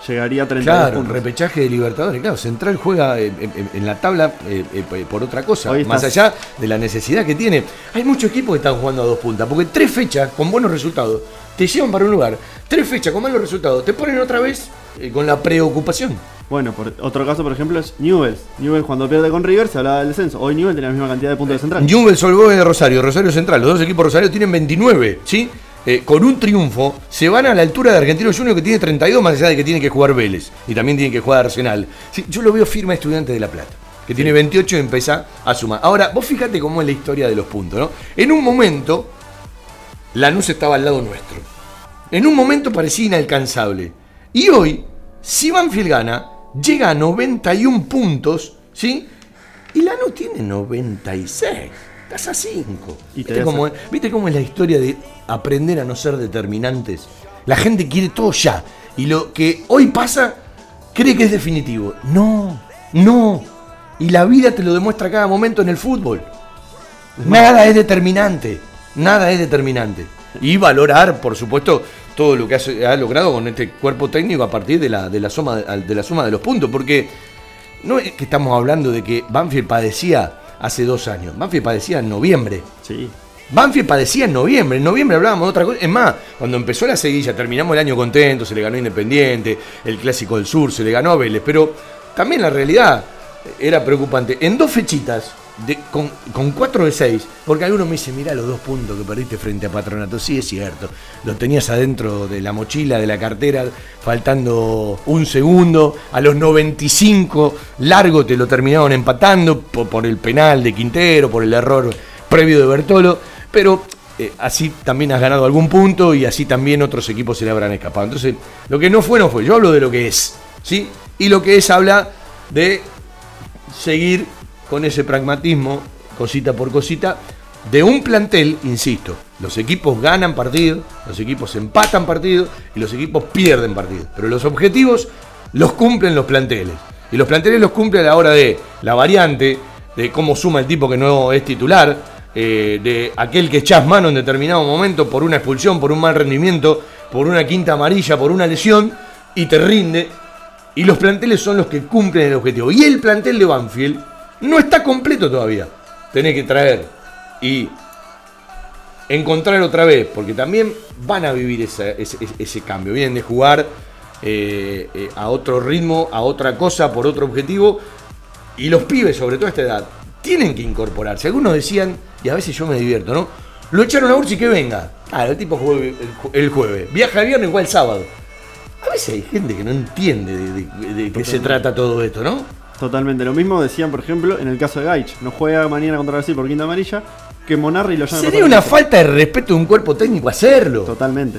Llegaría a 32 Claro, puntos. repechaje de Libertadores. Claro, Central juega eh, en, en- en la tabla eh, eh, por otra cosa, Hoy más estás- allá de la necesidad que tiene. Hay muchos equipos que están jugando a dos puntas, porque tres fechas con buenos resultados te llevan para un lugar. Tres fechas con malos resultados te ponen otra vez eh, con la preocupación. Bueno, por, otro caso, por ejemplo, es Newell's. Newell's cuando pierde con River se hablaba del descenso. Hoy Newell's tiene la misma cantidad de puntos de Central. Newell's Solvó de Rosario, Rosario Central, los dos equipos Rosario tienen 29, ¿sí? Eh, con un triunfo se van a la altura de Argentino Junior que tiene 32, más allá de que tiene que jugar Vélez y también tiene que jugar Arsenal. Sí, yo lo veo firme Estudiante de La Plata, que tiene 28 y empieza a sumar. Ahora, vos fíjate cómo es la historia de los puntos, ¿no? En un momento, Lanús estaba al lado nuestro. En un momento parecía inalcanzable. Y hoy, si Banfield gana, llega a 91 puntos, ¿sí? Y Lanús tiene 96. Estás a 5. Y te ¿Viste, cómo es, ¿Viste cómo es la historia de aprender a no ser determinantes? La gente quiere todo ya. Y lo que hoy pasa, cree que es definitivo. No, no. Y la vida te lo demuestra cada momento en el fútbol. Nada es determinante. Nada es determinante. Y valorar, por supuesto, todo lo que ha, ha logrado con este cuerpo técnico a partir de la, de, la suma, de la suma de los puntos. Porque no es que estamos hablando de que Banfield padecía hace dos años. Banfield padecía en noviembre. Sí. Banfield padecía en noviembre. En noviembre hablábamos de otra cosa. Es más, cuando empezó la seguilla, terminamos el año contento, se le ganó Independiente, el Clásico del Sur, se le ganó a Vélez. Pero también la realidad era preocupante. En dos fechitas, de- con, con 4 de 6, porque algunos me dicen, mira los dos puntos que perdiste frente a Patronato. Sí, es cierto. Lo tenías adentro de la mochila, de la cartera, faltando un segundo. A los 95 largo te lo terminaron empatando por, por el penal de Quintero, por el error previo de Bertolo. Pero eh, así también has ganado algún punto y así también otros equipos se le habrán escapado. Entonces, lo que no fue, no fue. Yo hablo de lo que es. ¿sí? Y lo que es habla de seguir con ese pragmatismo, cosita por cosita, de un plantel, insisto, los equipos ganan partidos, los equipos empatan partidos y los equipos pierden partidos. Pero los objetivos los cumplen los planteles. Y los planteles los cumplen a la hora de la variante, de cómo suma el tipo que no es titular, eh, de aquel que echás mano en determinado momento por una expulsión, por un mal rendimiento, por una quinta amarilla, por una lesión, y te rinde. Y los planteles son los que cumplen el objetivo. Y el plantel de Banfield no está completo todavía. Tenés que traer y encontrar otra vez, porque también van a vivir ese, ese- ese cambio. Vienen de jugar eh, eh, a otro ritmo, a otra cosa, por otro objetivo. Y los pibes, sobre todo a esta edad, tienen que incorporarse. Algunos decían, y a veces yo me divierto, ¿no? Lo echaron a Ursi que venga. Claro, el tipo juega el, el jueves. Viaja el viernes, igual el sábado. A veces hay gente que no entiende de, de- de qué se trata todo esto, ¿no? Totalmente. Lo mismo decían, por ejemplo, en el caso de Gaich. No juega mañana contra Brasil por quinta amarilla. Que Monarri lo llama Sería una falta de respeto de un cuerpo técnico hacerlo. Totalmente.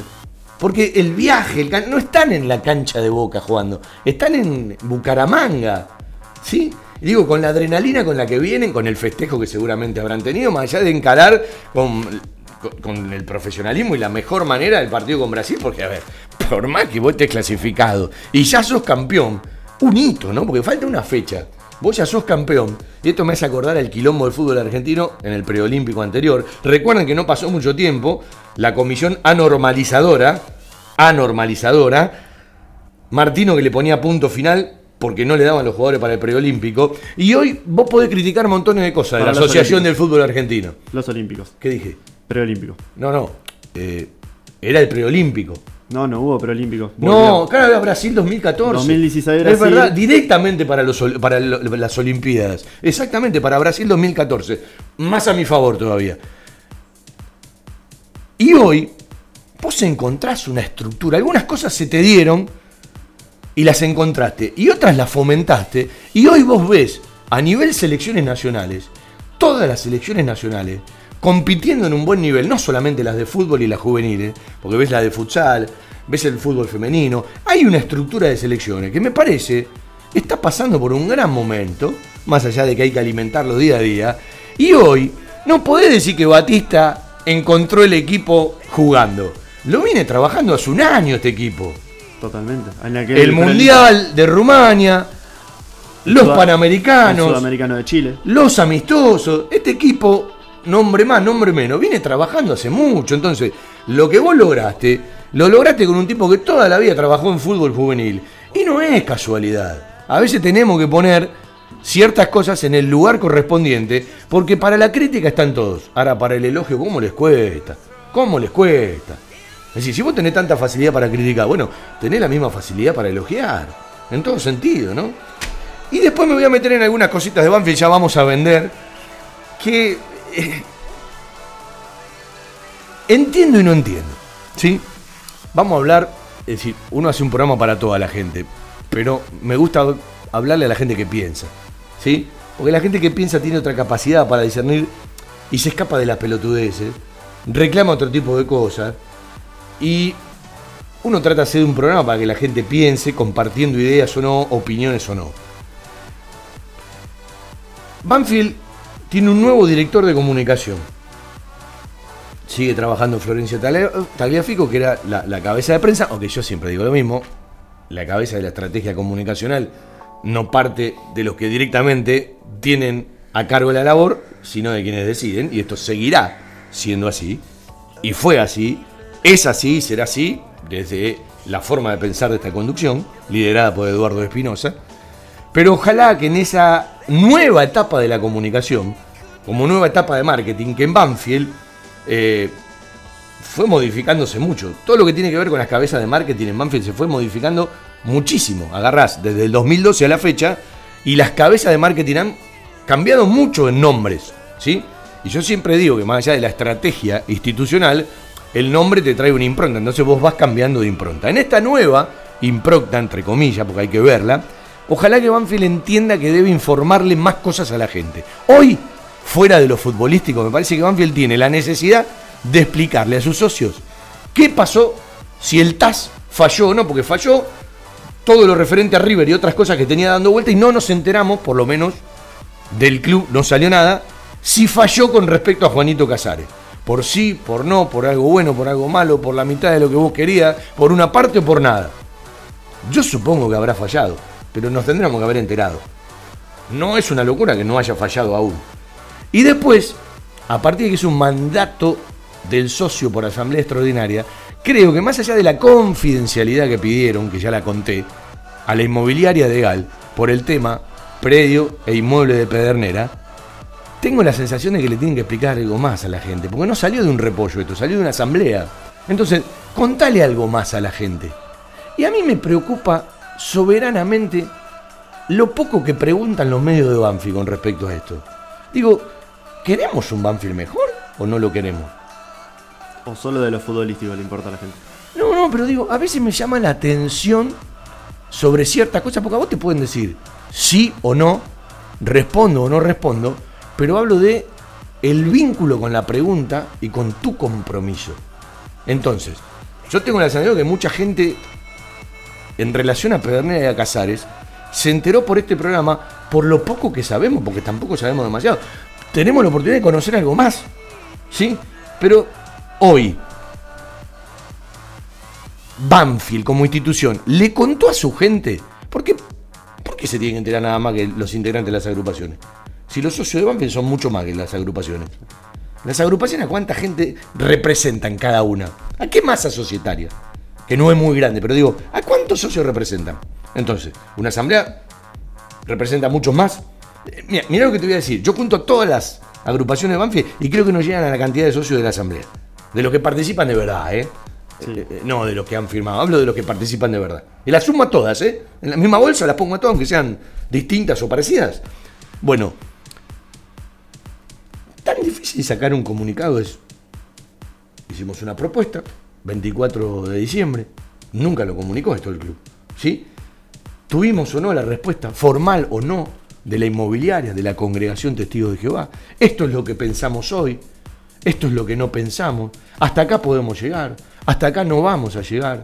Porque el viaje, el can- no están en la cancha de Boca jugando, están en Bucaramanga. ¿Sí? Digo, con la adrenalina con la que vienen, con el festejo que seguramente habrán tenido, más allá de encarar con, con- con el profesionalismo y la mejor manera del partido con Brasil, porque a ver, por más que vos estés clasificado y ya sos campeón, un hito, ¿no? Porque falta una fecha. Vos ya sos campeón. Y esto me hace acordar al quilombo del fútbol argentino en el preolímpico anterior. Recuerden que no pasó mucho tiempo. La comisión anormalizadora, anormalizadora, Martino que le ponía punto final porque no le daban los jugadores para el preolímpico. Y hoy vos podés criticar montones de cosas de Para la Asociación olímpicos. del Fútbol Argentino. Los Olímpicos. ¿Qué dije? Preolímpico. No, no. eh, era el preolímpico. No, no hubo preolímpicos. No, claro, Brasil 2014. 2016 Es Brasil. verdad, directamente para, los, para las Olimpiadas. Exactamente, para Brasil 2014. Más a mi favor todavía. Y hoy, vos encontrás una estructura. Algunas cosas se te dieron y las encontraste. Y otras las fomentaste. Y hoy vos ves, a nivel selecciones nacionales, todas las selecciones nacionales compitiendo en un buen nivel, no solamente las de fútbol y las juveniles, porque ves la de futsal, ves el fútbol femenino, hay una estructura de selecciones que me parece está pasando por un gran momento, más allá de que hay que alimentarlo día a día, y hoy no podés decir que Batista encontró el equipo jugando. Lo viene trabajando hace un año este equipo. Totalmente. En El Mundial de Rumania, los Panamericanos, Sudamericano de Chile. los amistosos, este equipo, nombre más, nombre menos, viene trabajando hace mucho. Entonces, lo que vos lograste, lo lograste con un tipo que toda la vida trabajó en fútbol juvenil. Y no es casualidad. A veces tenemos que poner ciertas cosas en el lugar correspondiente, porque para la crítica están todos. Ahora, para el elogio, ¿cómo les cuesta? ¿Cómo les cuesta? Es decir, si vos tenés tanta facilidad para criticar, bueno, tenés la misma facilidad para elogiar. En todo sentido, ¿no? Y después me voy a meter en algunas cositas de Banfield, ya vamos a vender. Que. Eh, entiendo y no entiendo. ¿Sí? Vamos a hablar. Es decir, uno hace un programa para toda la gente. Pero me gusta hablarle a la gente que piensa. ¿Sí? Porque la gente que piensa tiene otra capacidad para discernir y se escapa de las pelotudeces. Reclama otro tipo de cosas. Y uno trata de hacer un programa para que la gente piense, compartiendo ideas o no, opiniones o no. Banfield tiene un nuevo director de comunicación. Sigue trabajando Florencia Taglia- Tagliafico, que era la, la cabeza de prensa, aunque yo siempre digo lo mismo, la cabeza de la estrategia comunicacional no parte de los que directamente tienen a cargo la labor, sino de quienes deciden, y esto seguirá siendo así, y fue así, es así, será así, desde la forma de pensar de esta conducción, liderada por Eduardo Espinosa, pero ojalá que en esa nueva etapa de la comunicación, como nueva etapa de marketing, que en Banfield eh, fue modificándose mucho. Todo lo que tiene que ver con las cabezas de marketing en Banfield se fue modificando muchísimo. Agarrás desde el 2012 a la fecha y las cabezas de marketing han cambiado mucho en nombres. ¿sí? Y yo siempre digo que más allá de la estrategia institucional, el nombre te trae una impronta. Entonces vos vas cambiando de impronta. En esta nueva impronta, entre comillas, porque hay que verla, ojalá que Banfield entienda que debe informarle más cosas a la gente. Hoy, fuera de lo futbolístico, me parece que Banfield tiene la necesidad de explicarle a sus socios qué pasó si el TAS falló o no, porque falló todo lo referente a River y otras cosas que tenía dando vuelta y no nos enteramos, por lo menos del club no salió nada, si falló con respecto a Juanito Casares. Por sí, por no, por algo bueno, por algo malo, por la mitad de lo que vos querías, por una parte o por nada. Yo supongo que habrá fallado, pero nos tendremos que haber enterado. No es una locura que no haya fallado aún. Y después, a partir de que es un mandato del socio por asamblea extraordinaria, creo que más allá de la confidencialidad que pidieron, que ya la conté, a la inmobiliaria de Gal, por el tema predio e inmueble de Pedernera, tengo la sensación de que le tienen que explicar algo más a la gente, porque no salió de un repollo esto, salió de una asamblea. Entonces, contale algo más a la gente. Y a mí me preocupa soberanamente lo poco que preguntan los medios de Banfield con respecto a esto. Digo, ¿queremos un Banfield mejor o no lo queremos? O solo de lo futbolístico le importa a la gente. No, no, pero digo, a veces me llama la atención sobre ciertas cosas, porque a vos te pueden decir sí o no, respondo o no respondo, pero hablo de el vínculo con la pregunta y con tu compromiso. Entonces, yo tengo la sensación de que mucha gente en relación a Pedernera y a Casares se enteró por este programa por lo poco que sabemos, porque tampoco sabemos demasiado. Tenemos la oportunidad de conocer algo más, ¿sí? Pero hoy, Banfield como institución le contó a su gente, ¿por qué, ¿por qué se tienen que enterar nada más que los integrantes de las agrupaciones? Si los socios de Banfield son mucho más que las agrupaciones. Las agrupaciones, ¿a cuánta gente representan cada una? ¿A qué masa societaria? Que no es muy grande, pero digo, ¿a cuántos socios representan? Entonces, una asamblea representa muchos más. Eh, Mira, mira lo que te voy a decir. Yo junto a todas las agrupaciones de Banfield y creo que no llegan a la cantidad de socios de la asamblea. De los que participan de verdad, ¿eh? Eh, eh, No de los que han firmado, hablo de los que participan de verdad. Y las sumo a todas, ¿eh? En la misma bolsa las pongo a todas, aunque sean distintas o parecidas. Bueno, tan difícil sacar un comunicado es. Hicimos una propuesta, 24 de diciembre, nunca lo comunicó esto el club, ¿sí? Tuvimos o no la respuesta, formal o no, de la inmobiliaria, de la congregación Testigos de Jehová. Esto es lo que pensamos hoy, esto es lo que no pensamos, hasta acá podemos llegar, hasta acá no vamos a llegar.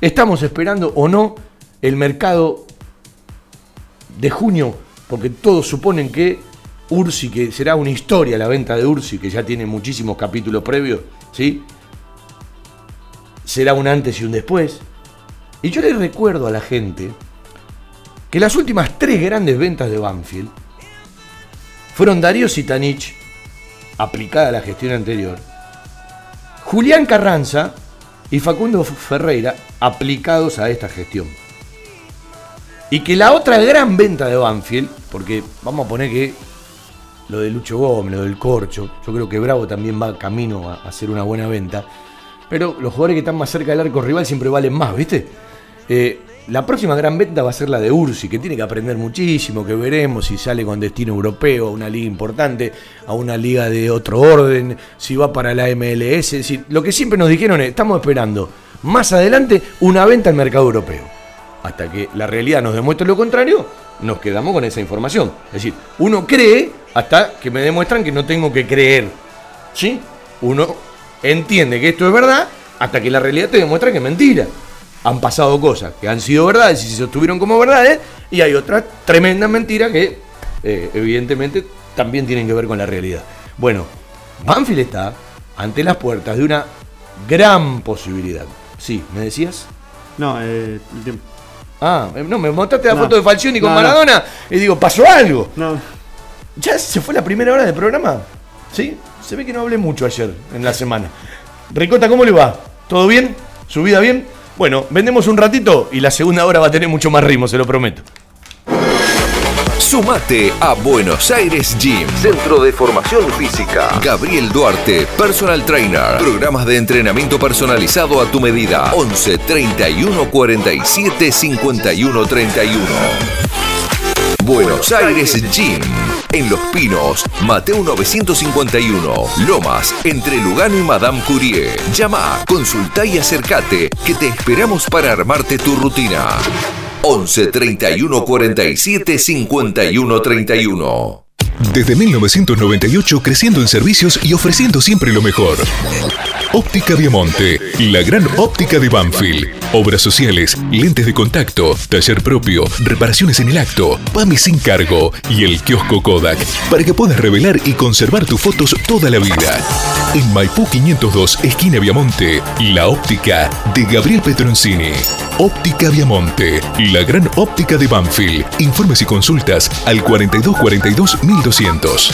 Estamos esperando o no el mercado de junio, porque todos suponen que Ursi, que será una historia la venta de Ursi, que ya tiene muchísimos capítulos previos, ¿sí? Será un antes y un después. Y yo le recuerdo a la gente que las últimas tres grandes ventas de Banfield fueron Darío Sitanich, aplicada a la gestión anterior, Julián Carranza y Facundo Ferreira, aplicados a esta gestión. Y que la otra gran venta de Banfield, porque vamos a poner que lo de Lucho Gómez, lo del Corcho, yo creo que Bravo también va camino a hacer una buena venta, pero los jugadores que están más cerca del arco rival siempre valen más, ¿viste? Eh, la próxima gran venta va a ser la de Ursi, que tiene que aprender muchísimo, que veremos si sale con destino europeo, a una liga importante, a una liga de otro orden, si va para la MLS. Es decir, lo que siempre nos dijeron es, estamos esperando más adelante una venta al mercado europeo. Hasta que la realidad nos demuestre lo contrario, nos quedamos con esa información. Es decir, uno cree hasta que me demuestran que no tengo que creer. ¿Sí? Uno entiende que esto es verdad hasta que la realidad te demuestra que es mentira han pasado cosas que han sido verdades y se sostuvieron como verdades, y hay otras tremendas mentiras que eh, evidentemente también tienen que ver con la realidad. Bueno, Banfield está ante las puertas de una gran posibilidad. Sí, ¿me decías? No, eh, el tiempo. Ah, eh, no, me mostraste la No. foto de Falcioni con No, no. Maradona y digo, pasó algo. No, ¿Ya se fue la primera hora del programa? ¿Sí? Se ve que no hablé mucho ayer en la semana. Ricota, ¿cómo le va? ¿Todo bien? ¿Su vida bien? Bueno, vendemos un ratito y la segunda hora va a tener mucho más ritmo, se lo prometo. Sumate a Buenos Aires Gym, Centro de Formación Física. Gabriel Duarte, Personal Trainer. Programas de entrenamiento personalizado a tu medida. 11 31 47 51 31. Buenos Aires Gym. En Los Pinos, Mateo 951, Lomas, entre Lugano y Madame Curie. Llama, consulta y acércate, que te esperamos para armarte tu rutina. 11 31 47 51 31. Desde 1998 creciendo en servicios y ofreciendo siempre lo mejor. Óptica Diamante, la gran óptica de Banfield. Obras sociales, lentes de contacto, taller propio, reparaciones en el acto, PAMI sin cargo y el kiosco Kodak para que puedas revelar y conservar tus fotos toda la vida. En Maipú 502, esquina Viamonte, la óptica de Gabriel Petroncini. Óptica Viamonte, la gran óptica de Banfield. Informes y consultas al 4242 1200.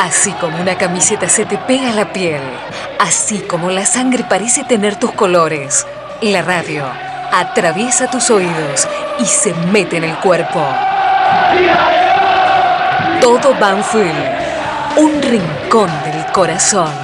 Así como una camiseta se te pega la piel, así como la sangre parece tener tus colores, la radio atraviesa tus oídos y se mete en el cuerpo. Todo Banfield, un rincón del corazón.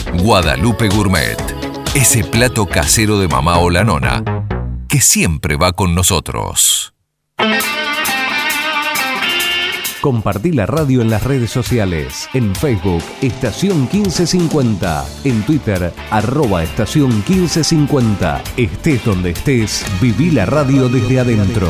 Guadalupe Gourmet. Ese plato casero de mamá o la nona que siempre va con nosotros. Compartí la radio en las redes sociales. En Facebook, Estación 1550. En Twitter, arroba Estación 1550. Estés donde estés, viví la radio desde adentro.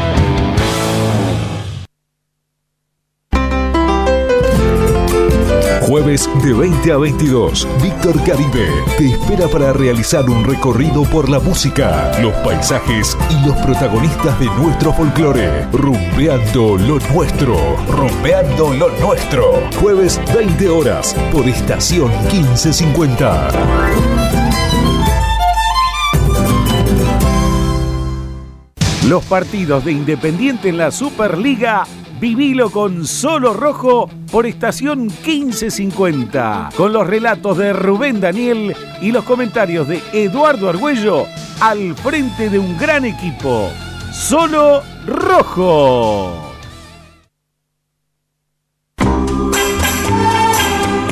De 20 a 22, Víctor Caribe te espera para realizar un recorrido por la música, los paisajes y los protagonistas de nuestro folclore. Rumbeando lo nuestro, rumbeando lo nuestro. Jueves 20 horas por estación 1550. Los partidos de Independiente en la Superliga, vivilo con Solo Rojo por estación 1550, con los relatos de Rubén Daniel y los comentarios de Eduardo Argüello al frente de un gran equipo. Solo Rojo.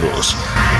Claros.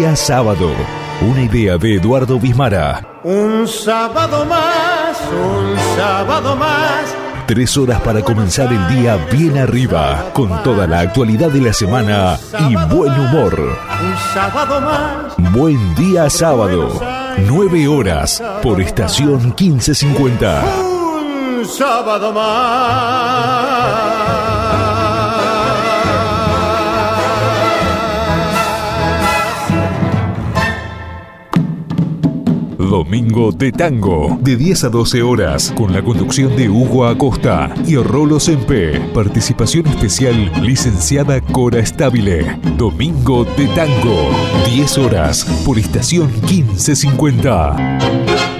Día sábado. Una idea de Eduardo Bismara. Un sábado más, un sábado más. Tres horas para comenzar el día bien arriba, con toda la actualidad de la semana y buen humor. Un sábado más. Buen día sábado. Nueve horas por estación 1550. Un sábado más. Domingo de Tango, de 10 a 12 horas, con la conducción de Hugo Acosta y Rolo Sempe. Participación especial, licenciada Cora Estabile. Domingo de Tango, 10 horas, por estación 1550.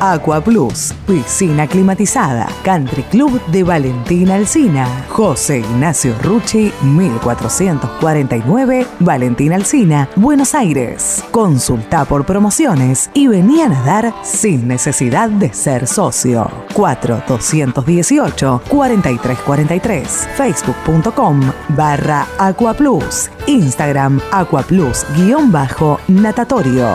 Aqua Plus, piscina climatizada, Country Club de Valentina Alsina, José Ignacio Rucci, 1449, Valentina Alsina, Buenos Aires. Consulta por promociones y vení a nadar sin necesidad de ser socio. 4218 4343, facebook.com barra Aqua Plus, Instagram Aqua Plus guion bajo natatorio.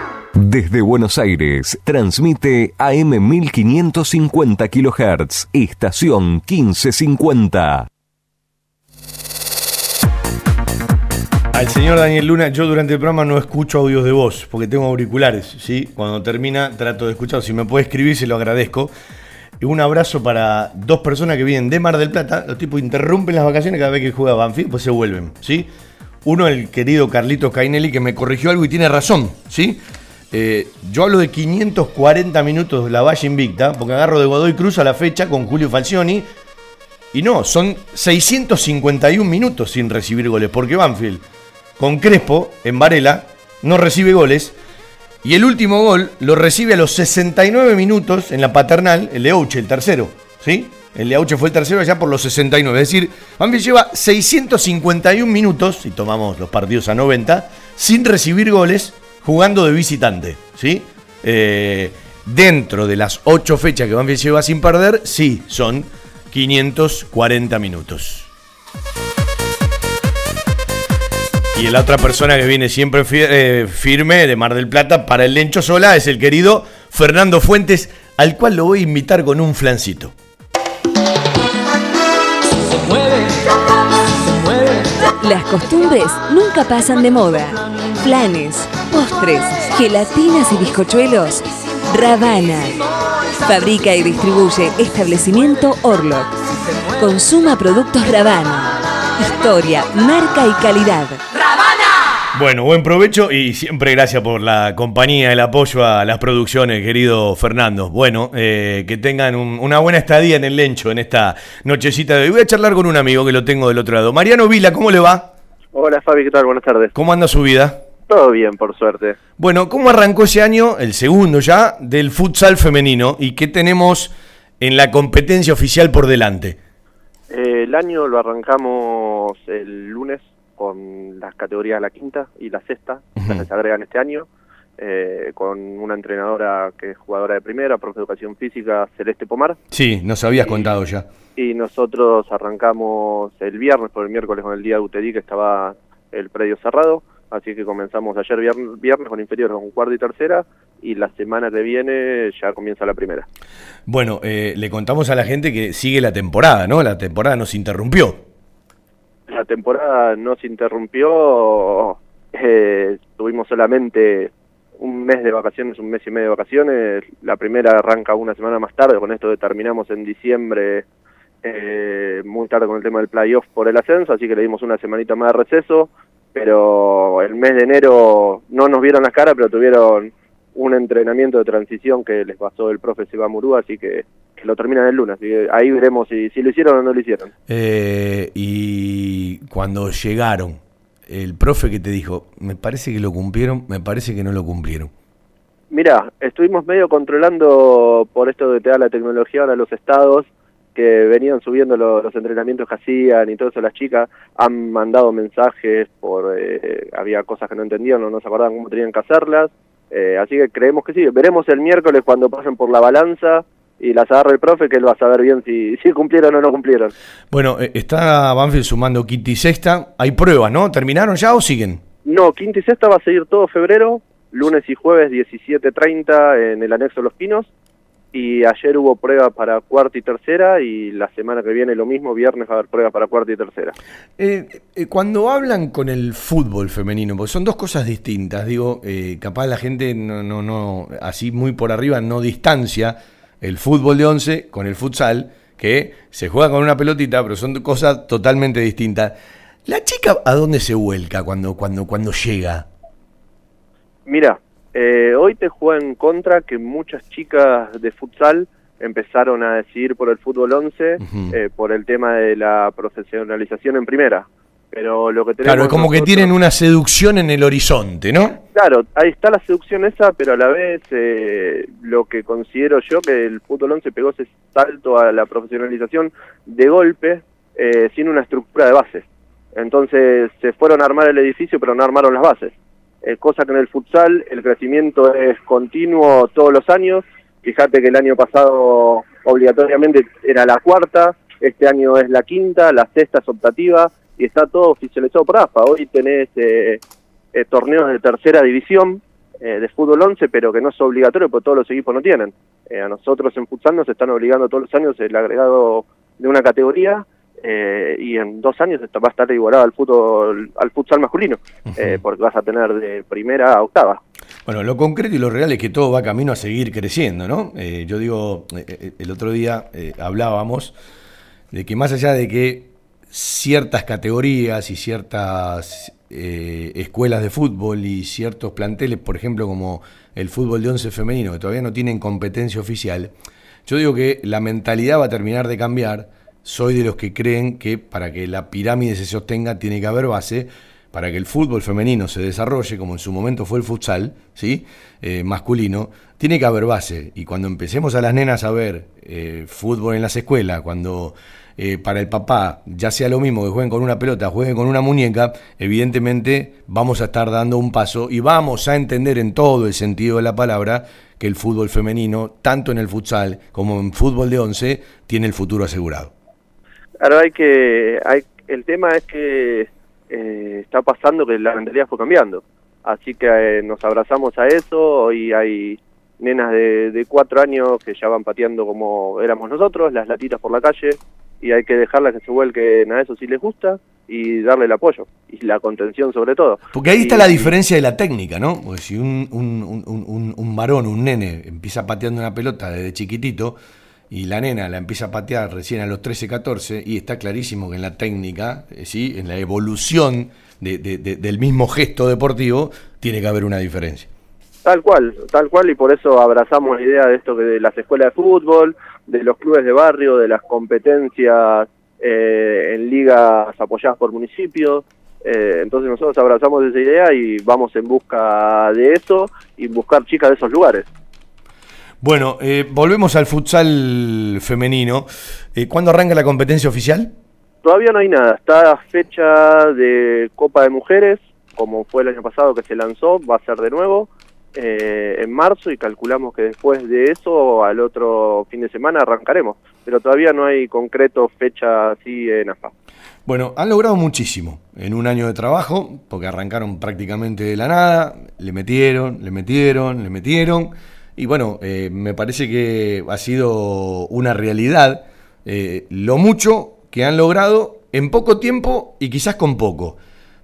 Desde Buenos Aires, transmite AM 1550 kHz, estación 1550. Al señor Daniel Luna, yo durante el programa no escucho audios de voz, porque tengo auriculares, ¿sí? Cuando termina trato de escuchar. Si me puede escribir, se lo agradezco. Un abrazo para dos personas que vienen de Mar del Plata. Los tipos interrumpen las vacaciones cada vez que juega Banfield, pues se vuelven, ¿sí? Uno, el querido Carlitos Cainelli, que me corrigió algo y tiene razón, ¿sí? Eh, yo hablo de 540 minutos de la Valle Invicta, porque agarro de Godoy Cruz a la fecha con Julio Falcioni Y no, son 651 minutos sin recibir goles, porque Banfield, con Crespo, en Varela, no recibe goles. Y el último gol lo recibe a los 69 minutos en la paternal, el de el tercero. ¿Sí? El de fue el tercero allá por los 69. Es decir, Banfield lleva 651 minutos, si tomamos los partidos a 90, sin recibir goles, jugando de visitante. ¿sí? Eh, dentro de las 8 fechas que Banfield lleva sin perder, sí, son 540 minutos. Y la otra persona que viene siempre eh, firme de Mar del Plata para el Lencho Sola es el querido Fernando Fuentes, al cual lo voy a invitar con un flancito. Las costumbres nunca pasan de moda. Planes, postres, gelatinas y bizcochuelos. Ravana. Fabrica y distribuye establecimiento Orlok. Consuma productos Ravana. Historia, marca y calidad. Bueno, buen provecho y siempre gracias por la compañía, el apoyo a las producciones, querido Fernando. Bueno, eh, que tengan un- una buena estadía en el Lencho en esta nochecita de hoy. Voy a charlar con un amigo que lo tengo del otro lado. Mariano Vila, ¿cómo le va? Hola Fabi, ¿qué tal? Buenas tardes. ¿Cómo anda su vida? Todo bien, por suerte. Bueno, ¿cómo arrancó ese año, el segundo ya, del futsal femenino y qué tenemos en la competencia oficial por delante? Eh, el año lo arrancamos el lunes con las categorías de la quinta y la sexta, las que se agregan este año, eh, con una entrenadora que es jugadora de primera, profe de educación física, Celeste Pomar, Sí, nos habías contado ya. y nosotros arrancamos el viernes, por el miércoles con el día de UTEDI que estaba el predio cerrado, así que comenzamos ayer vier- viernes con inferiores con cuarta y tercera, y la semana que viene ya comienza la primera. Bueno, eh, le contamos a la gente que sigue la temporada, ¿no? La temporada nos interrumpió. la temporada no se interrumpió, eh, tuvimos solamente un mes de vacaciones, un mes y medio de vacaciones, la primera arranca una semana más tarde, con esto terminamos en diciembre, eh, muy tarde con el tema del playoff por el ascenso, así que le dimos una semanita más de receso, pero el mes de enero no nos vieron las caras, pero tuvieron un entrenamiento de transición que les pasó el profe Seba Murú, así que, que lo terminan el lunes, así que ahí veremos si, si lo hicieron o no lo hicieron. Eh, y cuando llegaron, el profe que te dijo, me parece que lo cumplieron, me parece que no lo cumplieron. Mira, estuvimos medio controlando por esto de te da la tecnología ahora los estados que venían subiendo lo- los entrenamientos que hacían y todo eso las chicas han mandado mensajes por eh, había cosas que no entendían o no se acordaban cómo tenían que hacerlas eh, así que creemos que sí veremos el miércoles cuando pasen por la balanza y las agarre el profe que él va a saber bien si, si cumplieron o no cumplieron Bueno, eh, está Banfield sumando quinta y sexta. Hay pruebas, ¿no? ¿Terminaron ya o siguen? No, quinta y sexta va a seguir todo febrero, lunes y jueves 17.30 en el anexo Los Pinos. Y ayer hubo prueba para cuarta y tercera y la semana que viene lo mismo, viernes va a haber prueba para cuarta y tercera. Eh, eh, cuando hablan con el fútbol femenino, porque son dos cosas distintas, digo, eh, capaz la gente no, no, no, así muy por arriba no distancia el fútbol de 11 con el futsal, que se juega con una pelotita, pero son cosas totalmente distintas. ¿La chica a dónde se vuelca cuando, cuando, cuando llega? Mira, eh, hoy te juega en contra que muchas chicas de futsal empezaron a decidir por el fútbol 11 eh, por el tema de la profesionalización en primera. Pero lo que tenemos Claro, es como que tienen una seducción en el horizonte, ¿no? Claro, ahí está la seducción esa, pero a la vez eh, lo que considero yo que el fútbol 11 pegó ese salto a la profesionalización de golpe eh, sin una estructura de base. Entonces se fueron a armar el edificio, pero no armaron las bases. Eh, cosa que en el futsal el crecimiento es continuo todos los años. Fíjate que el año pasado obligatoriamente era la cuarta, este año es la quinta, la sexta es optativa y está todo oficializado por AFA. Hoy tenés eh, eh, torneos de tercera división eh, de fútbol 11, pero que no es obligatorio porque todos los equipos no tienen. Eh, a nosotros en futsal nos están obligando todos los años el agregado de una categoría eh, y en dos años va a estar igualado al fútbol al futsal masculino, eh, porque vas a tener de primera a octava. Bueno, lo concreto y lo real es que todo va camino a seguir creciendo, ¿no? Eh, yo digo, el otro día hablábamos de que más allá de que ciertas categorías y ciertas escuelas de fútbol y ciertos planteles, por ejemplo, como el fútbol de once femenino, que todavía no tienen competencia oficial, yo digo que la mentalidad va a terminar de cambiar soy de los que creen que para que la pirámide se sostenga tiene que haber base, para que el fútbol femenino se desarrolle, como en su momento fue el futsal, ¿sí? Eh, masculino, tiene que haber base. Y cuando empecemos a las nenas a ver eh, fútbol en las escuelas, cuando eh, para el papá ya sea lo mismo que jueguen con una pelota, jueguen con una muñeca, evidentemente vamos a estar dando un paso y vamos a entender en todo el sentido de la palabra que el fútbol femenino, tanto en el futsal como en fútbol de once, tiene el futuro asegurado. Ahora hay que, hay, el tema es que eh, está pasando que la mentalidad fue cambiando. Así que eh, nos abrazamos a eso, hoy hay nenas de, de cuatro años que ya van pateando como éramos nosotros, las latitas por la calle, y hay que dejarlas que se vuelquen a eso si les gusta y darle el apoyo y la contención sobre todo. Porque ahí Y- está la diferencia de la técnica, ¿no? Porque si un, un, un- un- un varón, un nene, empieza pateando una pelota desde chiquitito y la nena la empieza a patear recién a los 13, 14, y está clarísimo que en la técnica, eh, ¿sí? en la evolución de- de- de- del mismo gesto deportivo, tiene que haber una diferencia. Tal cual, tal cual, y por eso abrazamos la idea de esto de las escuelas de fútbol, de los clubes de barrio, de las competencias eh, en ligas apoyadas por municipios. Eh, entonces nosotros abrazamos esa idea y vamos en busca de eso y buscar chicas de esos lugares. Bueno, eh, volvemos al futsal femenino. Eh, ¿Cuándo arranca la competencia oficial? Todavía no hay nada, está fecha de Copa de Mujeres, como fue el año pasado que se lanzó, va a ser de nuevo eh, en marzo y calculamos que después de eso, al otro fin de semana, arrancaremos. Pero todavía no hay concreto fecha así en AFA. Bueno, han logrado muchísimo en un año de trabajo, porque arrancaron prácticamente de la nada, le metieron, le metieron, le metieron, y bueno, eh, me parece que ha sido una realidad eh, lo mucho que han logrado en poco tiempo y quizás con poco.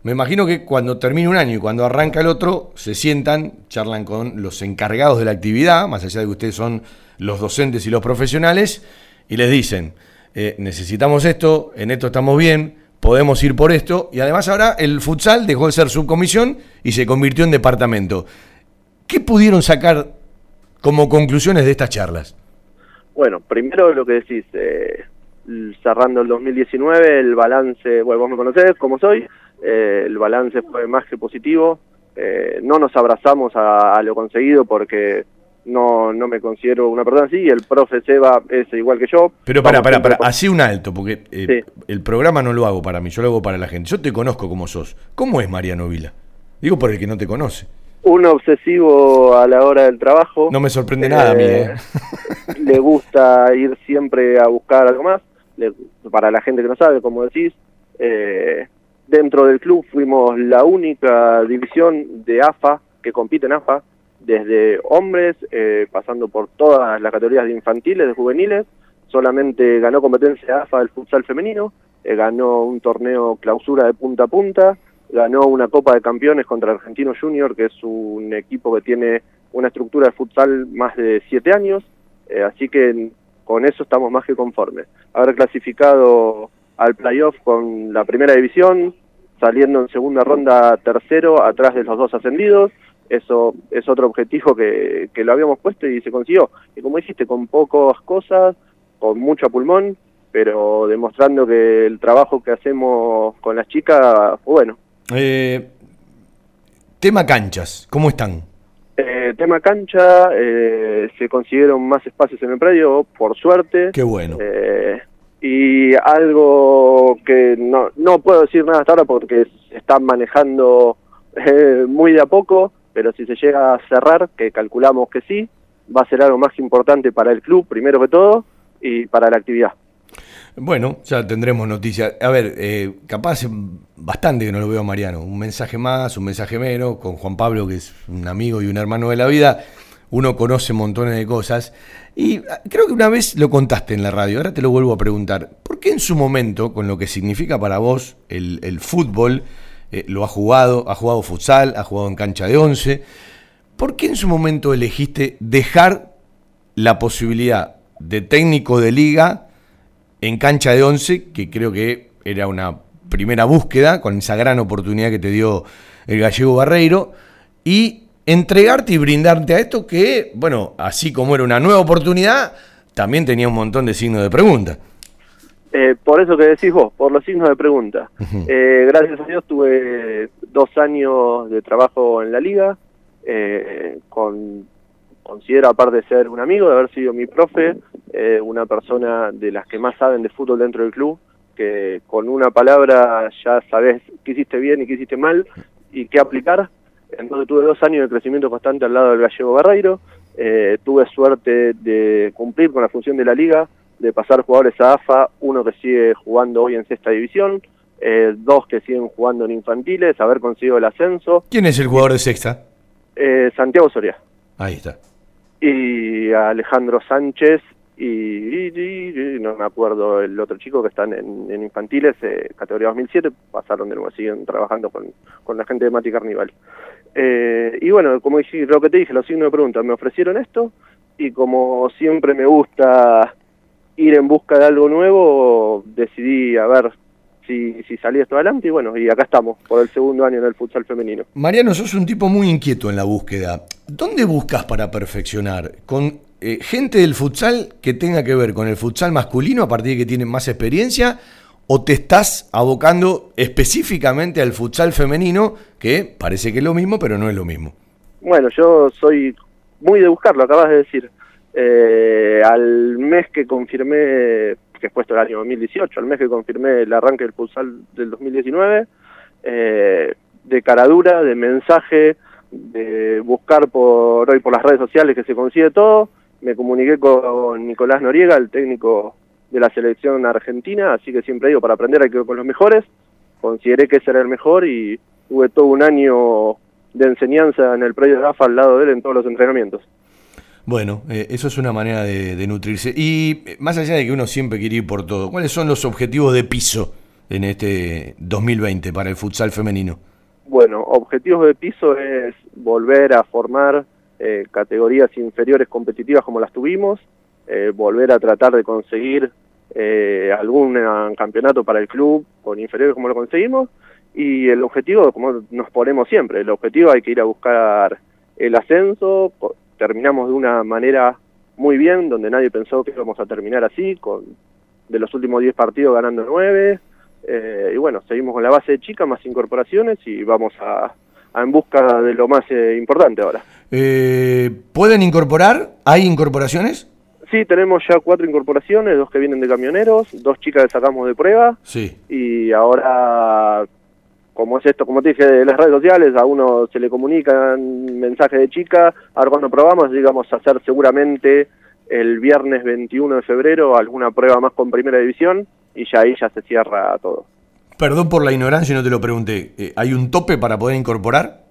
Me imagino que cuando termine un año y cuando arranca el otro, se sientan, charlan con los encargados de la actividad, más allá de que ustedes son los docentes y los profesionales, y les dicen, eh, necesitamos esto, en esto estamos bien, podemos ir por esto, y además ahora el futsal dejó de ser subcomisión y se convirtió en departamento. ¿Qué pudieron sacar como conclusiones de estas charlas? Bueno, primero lo que decís, eh, cerrando el 2019, el balance, bueno, vos me conocés como soy, eh, el balance fue más que positivo, eh, no nos abrazamos a, a lo conseguido porque no, no me considero una persona así, el profe Seba es igual que yo. Pero para, para, para, así un alto, porque eh, el programa no lo hago para mí, yo lo hago para la gente. Yo te conozco como sos. ¿Cómo es Mariano Vila? Digo por el que no te conoce. Un obsesivo a la hora del trabajo. No me sorprende nada a mí, ¿eh? le gusta ir siempre a buscar algo más. Le- para la gente que no sabe, como decís, eh, dentro del club fuimos la única división de AFA que compite en AFA, desde hombres, eh, pasando por todas las categorías de infantiles, de juveniles. Solamente ganó competencia AFA el futsal femenino, eh, ganó un torneo clausura de punta a punta, ganó una Copa de Campeones contra Argentino Junior, que es un equipo que tiene una estructura de futsal más de siete años, eh, así que con eso estamos más que conformes. Haber clasificado al playoff con la primera división, saliendo en segunda ronda tercero, atrás de los dos ascendidos, eso es otro objetivo que, que lo habíamos puesto y se consiguió. Y como dijiste, con pocas cosas, con mucho pulmón, pero demostrando que el trabajo que hacemos con las chicas bueno. Eh, tema canchas, ¿cómo están? Eh, tema cancha, eh, se consiguieron más espacios en el predio, por suerte. Qué bueno. Eh, y algo que no, no puedo decir nada hasta ahora porque se están manejando eh, muy de a poco, pero si se llega a cerrar, que calculamos que sí, va a ser algo más importante para el club, primero que todo, y para la actividad. Bueno, ya tendremos noticias. A ver, eh, capaz bastante que no lo veo a Mariano. Un mensaje más, un mensaje menos, con Juan Pablo, que es un amigo y un hermano de la vida. Uno conoce montones de cosas. Y ah, creo que una vez lo contaste en la radio, ahora te lo vuelvo a preguntar. ¿Por qué en su momento, con lo que significa para vos el, fútbol, eh, lo ha jugado, ha jugado futsal, ha jugado en cancha de once, ¿por qué en su momento elegiste dejar la posibilidad de técnico de liga en cancha de 11, que creo que era una primera búsqueda con esa gran oportunidad que te dio el gallego Barreiro, y entregarte y brindarte a esto que, bueno, así como era una nueva oportunidad, también tenía un montón de signos de pregunta. Eh, por eso que decís vos, por los signos de pregunta. Eh, gracias a Dios tuve dos años de trabajo en la liga, eh, con considero aparte de ser un amigo, de haber sido mi profe, eh, una persona de las que más saben de fútbol dentro del club, que con una palabra ya sabes qué hiciste bien y qué hiciste mal y qué aplicar. Entonces tuve dos años de crecimiento constante al lado del gallego Barreiro, eh, tuve suerte de cumplir con la función de la liga, de pasar jugadores a AFA, uno que sigue jugando hoy en sexta división, eh, dos que siguen jugando en infantiles, haber conseguido el ascenso. ¿Quién es el jugador de sexta? Eh, Santiago Soria Ahí está. Y Alejandro Sánchez y, no me acuerdo el otro chico que están en, en infantiles, eh, categoría 2007, pasaron de nuevo, siguen trabajando con, con la gente de Mati Carnival. Eh, y bueno, como dije, lo que te dije, los signos de pregunta, me ofrecieron esto y como siempre me gusta ir en busca de algo nuevo, decidí a ver si, si salía esto adelante y bueno, y acá estamos, por el segundo año en el futsal femenino. Mariano, sos un tipo muy inquieto en la búsqueda. ¿Dónde buscas para perfeccionar? ¿Con eh, gente del futsal que tenga que ver con el futsal masculino a partir de que tienen más experiencia? ¿O te estás abocando específicamente al futsal femenino, que parece que es lo mismo, pero no es lo mismo? Bueno, yo soy muy de buscarlo, acabas de decir. Eh, al mes que confirmé, que fue esto el año 2018, al mes que confirmé el arranque del futsal del 2019, eh, de caradura, de mensaje, de buscar por hoy por las redes sociales que se consigue todo, me comuniqué con Nicolás Noriega, el técnico de la selección argentina, así que siempre digo, para aprender hay que con los mejores, consideré que ese era el mejor y tuve todo un año de enseñanza en el predio de AFA al lado de él en todos los entrenamientos. Bueno, eh, eso es una manera de, nutrirse. Y eh, más allá de que uno siempre quiere ir por todo, ¿cuáles son los objetivos de piso en este 2020 para el futsal femenino? Bueno, objetivos de piso es volver a formar eh, categorías inferiores competitivas como las tuvimos, eh, volver a tratar de conseguir eh, algún campeonato para el club con inferiores como lo conseguimos y el objetivo, como nos ponemos siempre, el objetivo hay que ir a buscar el ascenso, terminamos de una manera muy bien, donde nadie pensó que íbamos a terminar así, con de los últimos 10 partidos ganando 9, eh, y bueno, seguimos con la base de chica, más incorporaciones y vamos a, a en busca de lo más eh, importante ahora. Eh, ¿Pueden incorporar? ¿Hay incorporaciones? Sí, tenemos ya cuatro incorporaciones, dos que vienen de camioneros, dos chicas que sacamos de prueba Sí. y ahora, como es esto, como te dije, de las redes sociales, a uno se le comunican mensajes de chica, ahora cuando probamos, a hacer seguramente el viernes 21 de febrero alguna prueba más con primera división y ya ahí ya se cierra todo. Perdón por la ignorancia, no te lo pregunté. Eh, ¿Hay un tope para poder incorporar?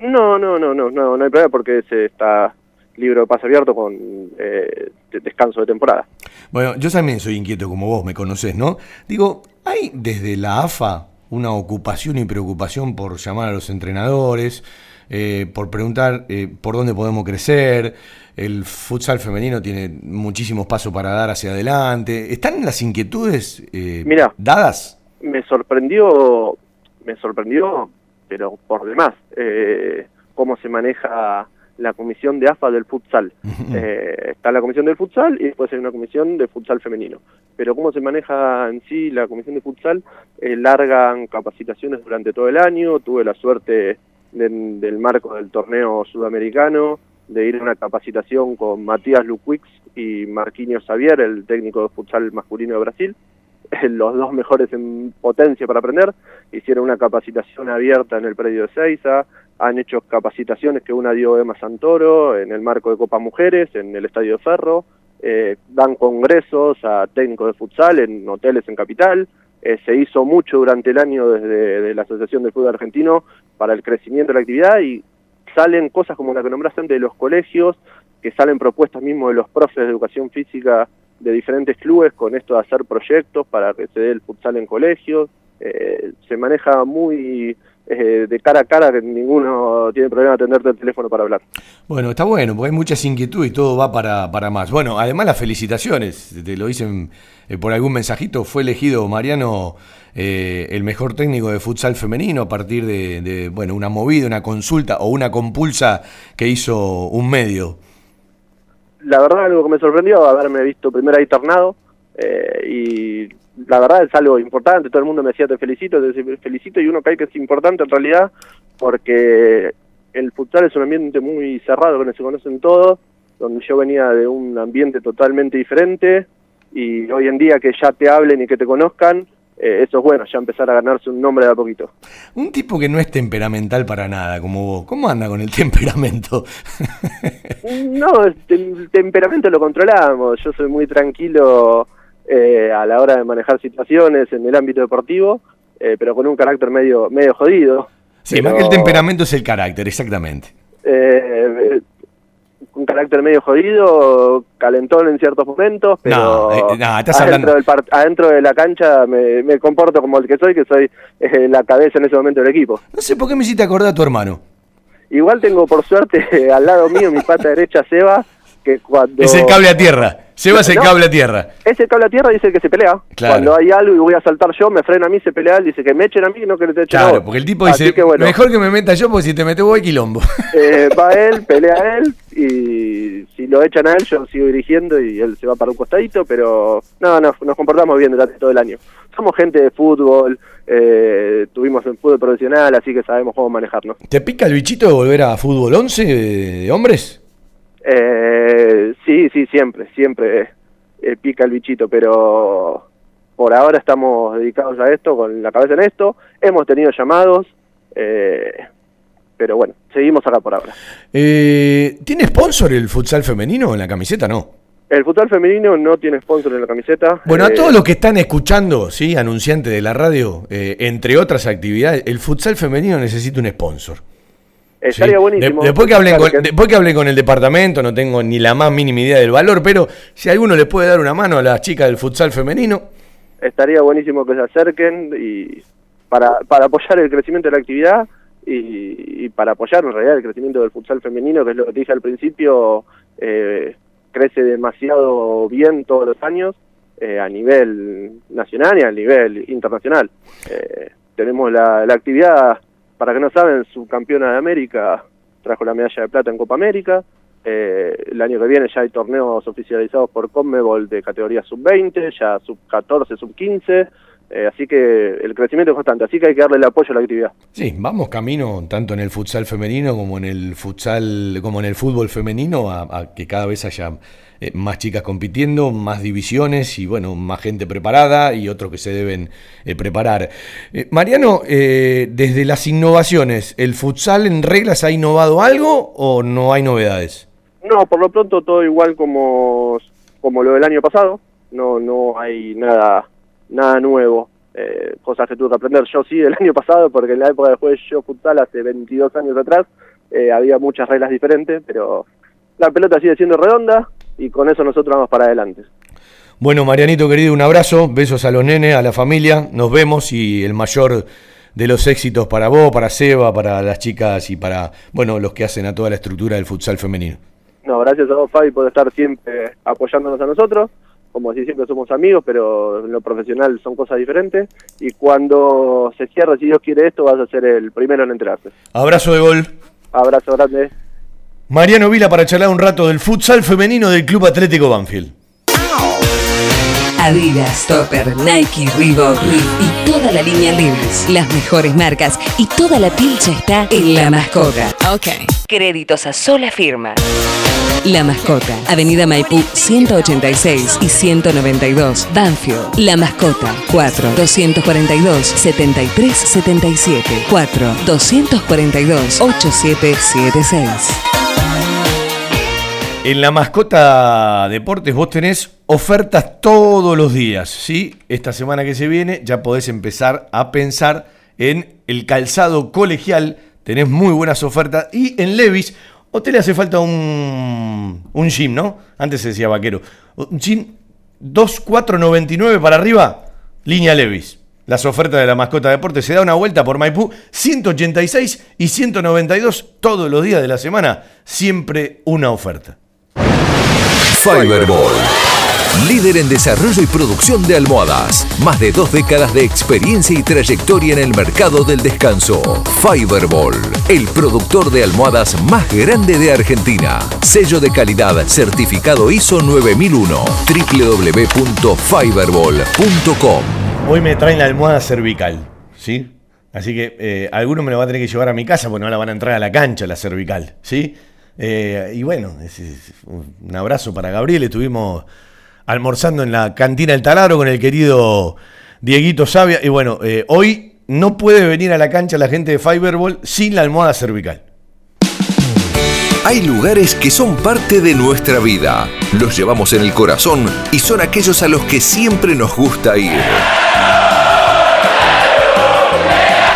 No, no, no, no, no, no hay problema porque se está libro de pase abierto con eh, de- descanso de temporada. Bueno, yo también soy inquieto como vos, me conocés, ¿no? Digo, ¿hay desde la AFA una ocupación y preocupación por llamar a los entrenadores, eh, por preguntar eh, por dónde podemos crecer? El futsal femenino tiene muchísimos pasos para dar hacia adelante. ¿Están las inquietudes eh, Mirá. dadas? me sorprendió, me sorprendió, pero por demás, eh, cómo se maneja la comisión de AFA del futsal. Eh, está la comisión del futsal y después hay una comisión de futsal femenino. Pero cómo se maneja en sí la comisión de futsal, eh, largan capacitaciones durante todo el año, tuve la suerte de- del marco del torneo sudamericano, de ir a una capacitación con Matías Luquix y Marquinhos Xavier, el técnico de futsal masculino de Brasil, los dos mejores en potencia para aprender, hicieron una capacitación abierta en el predio de Seiza, han hecho capacitaciones que una dio Emma Santoro en el marco de Copa Mujeres, en el Estadio de Ferro, eh, dan congresos a técnicos de futsal en hoteles en Capital, eh, se hizo mucho durante el año desde de la Asociación de Fútbol Argentino para el crecimiento de la actividad y salen cosas como la que nombraste de los colegios, que salen propuestas mismo de los profes de educación física de diferentes clubes con esto de hacer proyectos para que se dé el futsal en colegios. Eh, se maneja muy eh, de cara a cara, que ninguno tiene problema de atenderte el teléfono para hablar. Bueno, está bueno, porque hay muchas inquietudes y todo va para, para más. Bueno, además las felicitaciones, te lo dicen eh, por algún mensajito, fue elegido Mariano eh, el mejor técnico de futsal femenino a partir de, de, bueno, una movida, una consulta o una compulsa que hizo un medio. La verdad, algo que me sorprendió, haberme visto primero ahí tornado y la verdad es algo importante, todo el mundo me decía te felicito, te felicito y uno cae que es importante en realidad porque el futsal es un ambiente muy cerrado, donde se conocen todos, donde yo venía de un ambiente totalmente diferente y hoy en día que ya te hablen y que te conozcan, eh, eso es bueno, ya empezar a ganarse un nombre de a poquito. Un tipo que no es temperamental para nada, como vos. ¿Cómo anda con el temperamento? No, el tem- temperamento lo controlamos. Yo soy muy tranquilo eh, a la hora de manejar situaciones en el ámbito deportivo, eh, pero con un carácter medio medio jodido. Sí, Pero, más que el temperamento es el carácter, exactamente. eh, un carácter medio jodido, calentón en ciertos momentos, pero No, eh, no, estás adentro, hablando- del adentro de la cancha me, me comporto como el que soy, que soy eh, la cabeza en ese momento del equipo. No sé por qué me hiciste acordar a tu hermano. Igual tengo por suerte al lado mío mi pata derecha Seba, que cuando... Es el cable a tierra. Seba es el cable a tierra. Ese cable a tierra dice que se pelea. Claro. Cuando hay algo y voy a saltar yo, me frena a mí, se pelea él, dice que me echen a mí y no que le te echen a Claro, vos. porque el tipo Así dice, que bueno, mejor que me meta yo porque si te metes vos hay quilombo. eh, va él, pelea él y si lo echan a él yo sigo dirigiendo y él se va para un costadito, pero no, no nos comportamos bien durante todo el año. Somos gente de fútbol, eh, tuvimos en fútbol profesional, así que sabemos cómo manejarnos. ¿Te pica el bichito de volver a fútbol 11 de hombres? Eh, sí, sí, siempre, siempre eh, pica el bichito, pero por ahora estamos dedicados a esto, con la cabeza en esto. Hemos tenido llamados, eh, pero bueno, seguimos acá por ahora. Eh, ¿Tiene sponsor el futsal femenino en la camiseta? No. El futsal femenino no tiene sponsor en la camiseta. Bueno, a Eh, todos los que están escuchando, sí, anunciantes de la radio, eh, entre otras actividades, el futsal femenino necesita un sponsor. Estaría Sí. buenísimo. De- después, que hablé con, que- después que hablé con el departamento, no tengo ni la más mínima idea del valor, pero si alguno le puede dar una mano a las chicas del futsal femenino, estaría buenísimo que se acerquen y para, para apoyar el crecimiento de la actividad y, y para apoyar en realidad el crecimiento del futsal femenino, que es lo que dije al principio, eh, crece demasiado bien todos los años eh, a nivel nacional y a nivel internacional. Eh, tenemos la, la actividad, para que no saben, subcampeona de América, trajo la medalla de plata en Copa América. Eh, el año que viene ya hay torneos oficializados por Conmebol de categoría sub-20, ya sub-14, sub-15. eh, así que el crecimiento es constante, así que hay que darle el apoyo a la actividad. sí, vamos camino tanto en el futsal femenino como en el futsal, como en el fútbol femenino, a, a que cada vez haya eh, más chicas compitiendo, más divisiones y bueno, más gente preparada y otros que se deben eh, preparar. Eh, Mariano, eh, desde las innovaciones, ¿el futsal en reglas ha innovado algo o no hay novedades? No, por lo pronto todo igual como, como lo del año pasado, no no hay nada nada nuevo, eh, cosas que tuve que aprender yo sí del año pasado, porque en la época de juez yo futsal hace 22 años atrás había muchas reglas diferentes, pero la pelota sigue siendo redonda y con eso nosotros vamos para adelante. Bueno, Marianito querido, un abrazo, besos a los nenes, a la familia, nos vemos y el mayor de los éxitos para vos, para Seba, para las chicas y para, bueno, los que hacen a toda la estructura del futsal femenino. No, gracias a vos Fabi por estar siempre apoyándonos a nosotros, como si siempre somos amigos, pero en lo profesional son cosas diferentes y cuando se cierre, si Dios quiere esto, vas a ser el primero en enterarse. Abrazo de gol. Abrazo grande. Mariano Vila para charlar un rato del futsal femenino del Club Atlético Banfield. Adidas, Topper, Nike, Reebok, y toda la línea Levi's. Las mejores marcas y toda la pilcha está en La Mascota. Ok. Créditos a sola firma. La Mascota, Avenida Maipú 186 y 192, Banfield. La Mascota, 4 242 7377 4 242 8776. En la mascota deportes vos tenés ofertas todos los días, ¿sí? Esta semana que se viene ya podés empezar a pensar en el calzado colegial, tenés muy buenas ofertas y en Levis, o te le hace falta un, un gym, ¿no? Antes se decía vaquero. Un gym 2499 para arriba, línea Levis. Las ofertas de la mascota deportes se da una vuelta por Maipú 186 y 192 todos los días de la semana, siempre una oferta. Fiberball. Líder en desarrollo y producción de almohadas. Más de dos décadas de experiencia y trayectoria en el mercado del descanso. Fiberball, el productor de almohadas más grande de Argentina. Sello de calidad certificado ISO 9001. www.fiberball.com. Hoy me traen la almohada cervical, ¿sí? Así que eh, alguno me lo va a tener que llevar a mi casa porque no la van a entrar a la cancha la cervical, ¿sí? Eh, y bueno, un abrazo para Gabriel. Estuvimos almorzando en la cantina del Taladro con el querido Dieguito Sabia. Y bueno, eh, hoy no puede venir a la cancha la gente de Fiberball sin la almohada cervical. Hay lugares que son parte de nuestra vida. Los llevamos en el corazón y son aquellos a los que siempre nos gusta ir.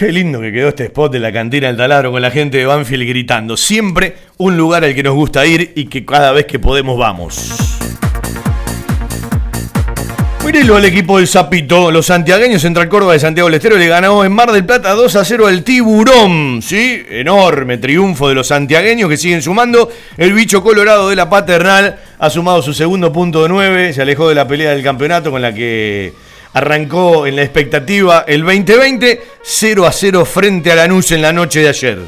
Qué lindo que quedó este spot de la cantina del taladro con la gente de Banfield gritando. Siempre un lugar al que nos gusta ir y que cada vez que podemos vamos. Mírenlo al equipo del Zapito. Los santiagueños Central Córdoba de Santiago del Estero le ganó en Mar del Plata 2 a 0 al Tiburón. ¿Sí? Enorme triunfo de los santiagueños que siguen sumando. El bicho colorado de la paternal ha sumado su segundo punto de 9. Se alejó de la pelea del campeonato con la que arrancó en la expectativa el 2020. 0 a 0 frente a Lanús en la noche de ayer.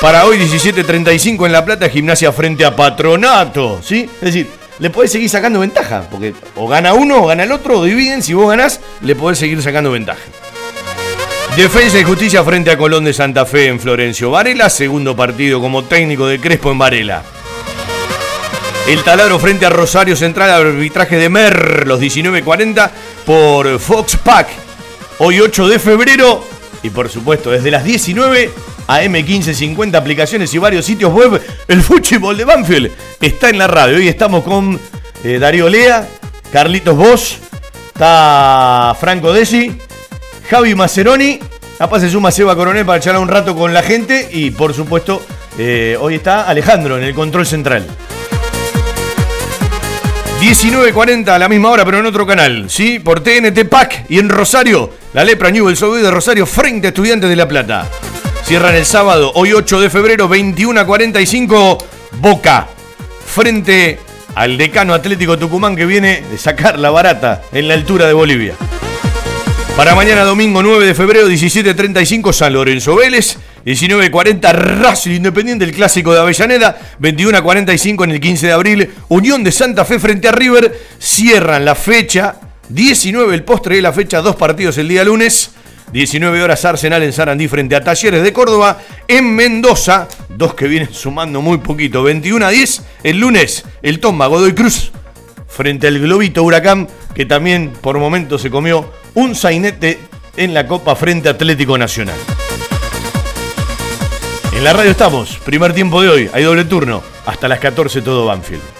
Para hoy 17.35 en La Plata, gimnasia frente a Patronato. ¿Sí? Es decir, le podés seguir sacando ventaja. Porque o gana uno o gana el otro, o dividen. Si vos ganás, le podés seguir sacando ventaja. Defensa y Justicia frente a Colón de Santa Fe en Florencio Varela. Segundo partido como técnico de Crespo en Varela. El taladro frente a Rosario Central, arbitraje de Mer, los 19.40 por Fox Pack. Hoy 8 de febrero y por supuesto desde las 19 a M1550 aplicaciones y varios sitios web, el fútbol de Banfield está en la radio. Hoy estamos con eh, Darío Lea, Carlitos Bosch, está Franco Desi, Javi Maceroni. Capaz se suma Seba Coronel para charlar un rato con la gente y por supuesto eh, hoy está Alejandro en el control central. 19.40 a la misma hora, pero en otro canal, ¿sí? Por TNT PAC y en Rosario, la Lepra Newell's Old Boys de Rosario frente a Estudiantes de La Plata. Cierran el sábado, hoy 8 de febrero, 21 a 45, Boca, frente al decano Atlético Tucumán que viene de sacar la barata en la altura de Bolivia. Para mañana domingo 9 de febrero 17.35 San Lorenzo Vélez, 19.40 Racing Independiente, el clásico de Avellaneda, 21.45 en el 15 de abril. Unión de Santa Fe frente a River, cierran la fecha, 19 el postre de la fecha, dos partidos el día lunes, 19 horas Arsenal en Sarandí frente a Talleres de Córdoba, en Mendoza, dos que vienen sumando muy poquito, 21 a 10 el lunes, el Tomba Godoy Cruz frente al Globito Huracán, que también por momentos se comió un sainete en la Copa frente Atlético Nacional. En la radio estamos, primer tiempo de hoy, hay doble turno, hasta las 14 todo Banfield.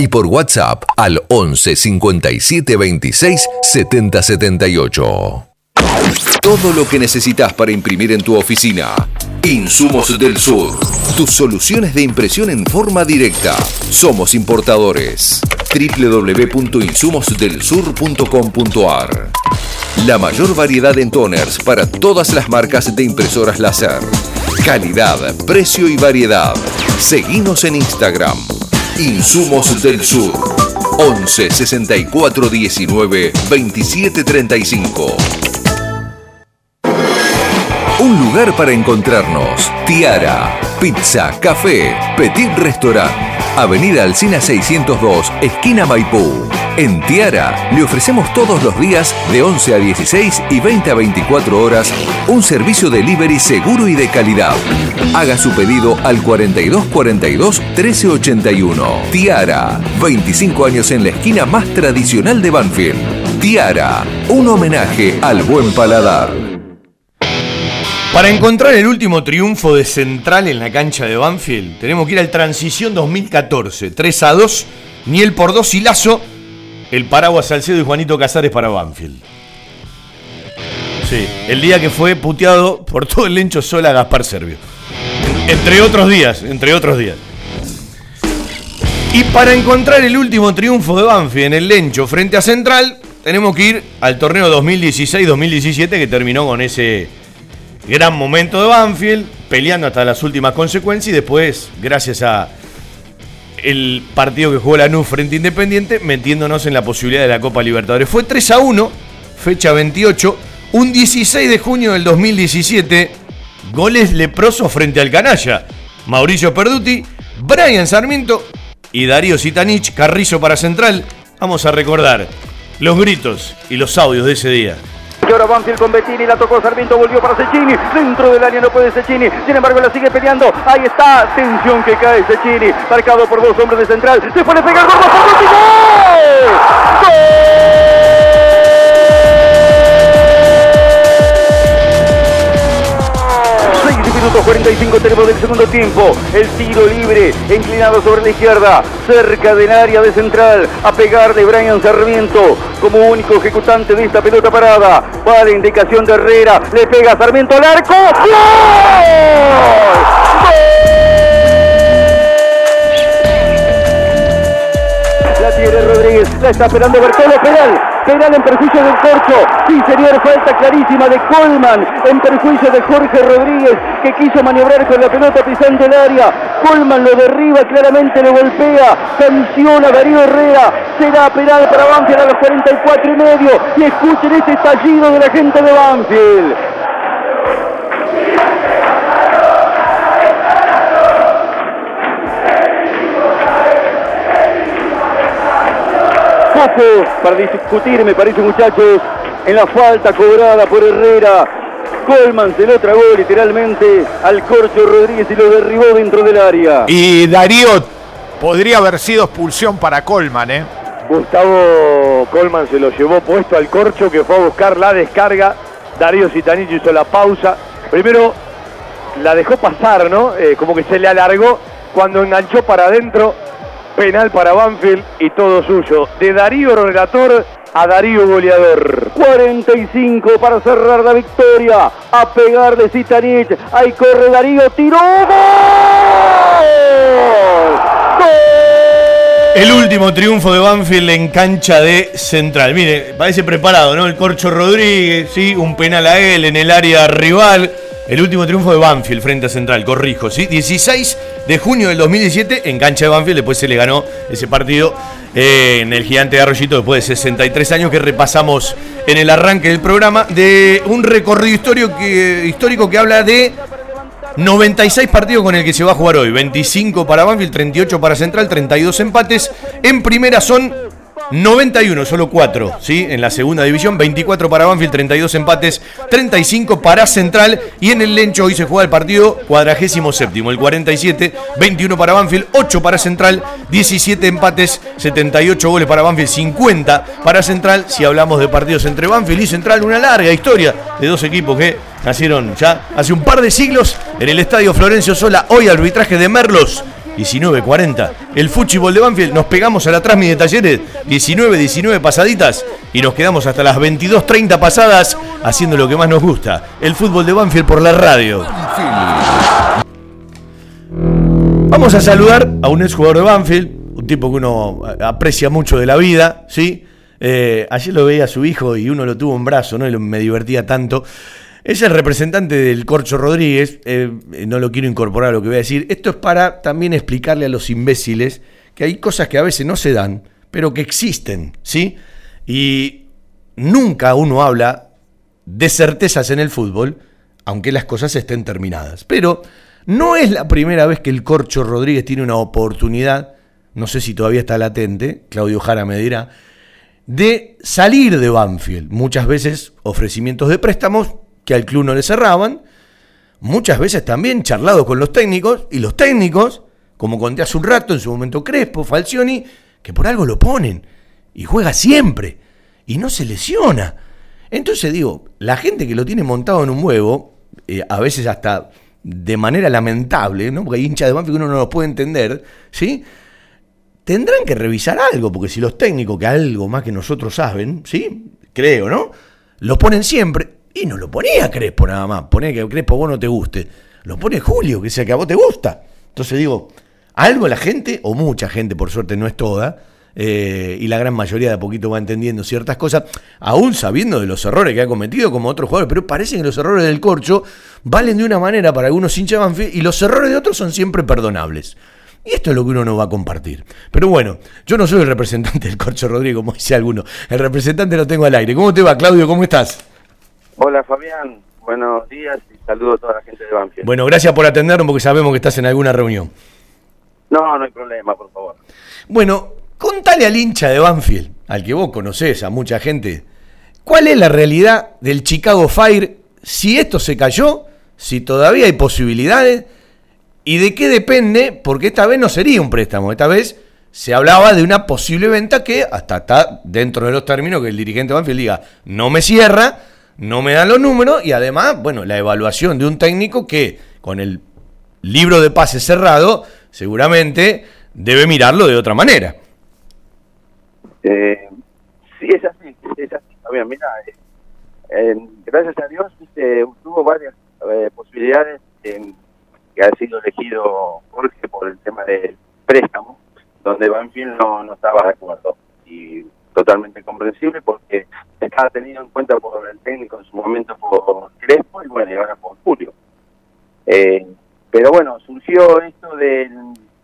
y por WhatsApp al 11 57 26 70 78. Todo lo que necesitas para imprimir en tu oficina. Insumos del Sur. Tus soluciones de impresión en forma directa. Somos importadores. www.insumosdelsur.com.ar La mayor variedad en toners para todas las marcas de impresoras láser. Calidad, precio y variedad. Seguimos en Instagram. Insumos del Sur. 11 64 19 27 35. Un lugar para encontrarnos. Tiara, pizza, café, petit restaurant. Avenida Alcina 602, esquina Maipú. En Tiara le ofrecemos todos los días de 11 a 16 y 20 a 24 horas un servicio delivery seguro y de calidad. Haga su pedido al 4242 1381. Tiara, 25 años en la esquina más tradicional de Banfield. Tiara, un homenaje al buen paladar. Para encontrar el último triunfo de Central en la cancha de Banfield, tenemos que ir al Transición 2014. 3 a 2, Niel por 2 y Lazo, el paraguas Salcedo y Juanito Casares para Banfield. Sí, el día que fue puteado por todo el lencho sola Gaspar Servio. Entre otros días, entre otros días. Y para encontrar el último triunfo de Banfield en el lencho frente a Central, tenemos que ir al torneo 2016-2017 que terminó con ese gran momento de Banfield, peleando hasta las últimas consecuencias y después, gracias a el partido que jugó la NU frente a Independiente, metiéndonos en la posibilidad de la Copa Libertadores. Fue 3 a 1, fecha 28, un 16 de junio del 2017, goles leprosos frente al canalla. Mauricio Perduti, Brian Sarmiento y Darío Sitanich, Carrizo para Central. Vamos a recordar los gritos y los audios de ese día. Y ahora Banfield con Bettini, la tocó Sarmiento, volvió para Cecchini, dentro del área no puede Cecchini, sin embargo la sigue peleando, ahí está, atención que cae Cecchini, marcado por dos hombres de central, se puede pegar, ¡gol! ¡Gol! Minutos 45 tenemos del segundo tiempo. El tiro libre, inclinado sobre la izquierda, cerca del área de central, a pegarle Brian Sarmiento como único ejecutante de esta pelota parada. Va la indicación de Herrera, le pega Sarmiento al arco. ¡Gol! La tiene Rodríguez, la está esperando Bertolo, penal, penal en perjuicio del Corcho. Sí, señor, falta clarísima de Colman en perjuicio de Jorge Rodríguez, que quiso maniobrar con la pelota pisando el área. Colman lo derriba, claramente le golpea, sanciona Darío Herrera. Será penal para Banfield a los 44 y medio. Y escuchen este estallido de la gente de Banfield. Para discutir, me parece, muchachos, en la falta cobrada por Herrera. Colman se lo tragó literalmente al Corcho Rodríguez y lo derribó dentro del área. Y Darío podría haber sido expulsión para Colman, ¿eh? Gustavo Colman se lo llevó puesto al corcho que fue a buscar la descarga. Darío Citanillo hizo la pausa. Primero la dejó pasar, ¿no? Eh, como que se le alargó. Cuando enganchó para adentro, penal para Banfield y todo suyo. De Darío relator a Darío goleador. 45 para cerrar la victoria. A pegar de Zitanich. Ahí corre Darío. Tiró. ¡Gol! El último triunfo de Banfield en cancha de Central. Mire, parece preparado, ¿no? El Corcho Rodríguez, sí, un penal a él en el área rival. El último triunfo de Banfield frente a Central, corrijo, ¿sí? 16 de junio del 2017 en cancha de Banfield, después se le ganó ese partido eh, en el gigante de Arroyito después de 63 años que repasamos en el arranque del programa de un recorrido histórico que, histórico que habla de 96 partidos con el que se va a jugar hoy. 25 para Banfield, 38 para Central, 32 empates. En primera son 91, solo 4, ¿sí? En la segunda división, 24 para Banfield, 32 empates, 35 para Central. Y en el Lencho hoy se juega el partido cuadragésimo séptimo, el 47, 21 para Banfield, 8 para Central, 17 empates, 78 goles para Banfield, 50 para Central. Si hablamos de partidos entre Banfield y Central, una larga historia de dos equipos que nacieron ya hace un par de siglos en el estadio Florencio Sola. Hoy arbitraje de Merlos. 19.40. El fútbol de Banfield, nos pegamos a la Trasmi de Talleres, 19, 19 pasaditas y nos quedamos hasta las 22.30 pasadas haciendo lo que más nos gusta, el fútbol de Banfield por la radio. Vamos a saludar a un ex jugador de Banfield, un tipo que uno aprecia mucho de la vida, ¿sí? Eh, ayer lo veía a su hijo y uno lo tuvo en brazo, ¿no? Y me divertía tanto. Es el representante del Corcho Rodríguez, eh, no lo quiero incorporar a lo que voy a decir. Esto es para también explicarle a los imbéciles que hay cosas que a veces no se dan, pero que existen, ¿sí? Y nunca uno habla de certezas en el fútbol, aunque las cosas estén terminadas. Pero no es la primera vez que el Corcho Rodríguez tiene una oportunidad no sé si todavía está latente, Claudio Jara me dirá, de salir de Banfield. Muchas veces ofrecimientos de préstamos que al club no le cerraban, muchas veces también charlado con los técnicos, y los técnicos, como conté hace un rato, en su momento Crespo, Falcioni, que por algo lo ponen, y juega siempre, y no se lesiona. Entonces digo, la gente que lo tiene montado en un huevo, eh, a veces hasta de manera lamentable, ¿no? porque hay hinchas de Banfield que uno no lo puede entender, ¿sí? Tendrán que revisar algo, porque si los técnicos, que algo más que nosotros saben, ¿sí? Creo, ¿no? Lo ponen siempre, y no lo ponía Crespo nada más, pone que Crespo vos no te guste, lo pone Julio, que sea que a vos te gusta. Entonces digo, algo la gente, o mucha gente, por suerte no es toda, eh, y la gran mayoría de a poquito va entendiendo ciertas cosas, aún sabiendo de los errores que ha cometido como otros jugadores, pero parece que los errores del corcho valen de una manera para algunos hinchas Banfield y los errores de otros son siempre perdonables. Y esto es lo que uno no va a compartir. Pero bueno, yo no soy el representante del Corcho Rodrigo, como dice alguno. El representante lo tengo al aire. ¿Cómo te va, Claudio? ¿Cómo estás? Hola Fabián, buenos días y saludo a toda la gente de Banfield. Bueno, gracias por atendernos porque sabemos que estás en alguna reunión. No, no hay problema, por favor. Bueno, contale al hincha de Banfield, al que vos conocés, a mucha gente, ¿cuál es la realidad del Chicago Fire? Si esto se cayó, si todavía hay posibilidades y de qué depende, porque esta vez no sería un préstamo, esta vez se hablaba de una posible venta que hasta está dentro de los términos que el dirigente de Banfield diga, no me cierra, no me dan los números y además, bueno, la evaluación de un técnico que con el libro de pases cerrado seguramente debe mirarlo de otra manera. Eh, sí, es así, es así. Mira, eh, eh, gracias a Dios tuvo varias eh, posibilidades que ha sido elegido Jorge por el tema del préstamo, donde Banfield no, no estaba de acuerdo. Y totalmente comprensible porque estaba tenido en cuenta por el técnico en su momento por Crespo y bueno, y ahora por Julio. Eh, pero bueno, surgió esto del,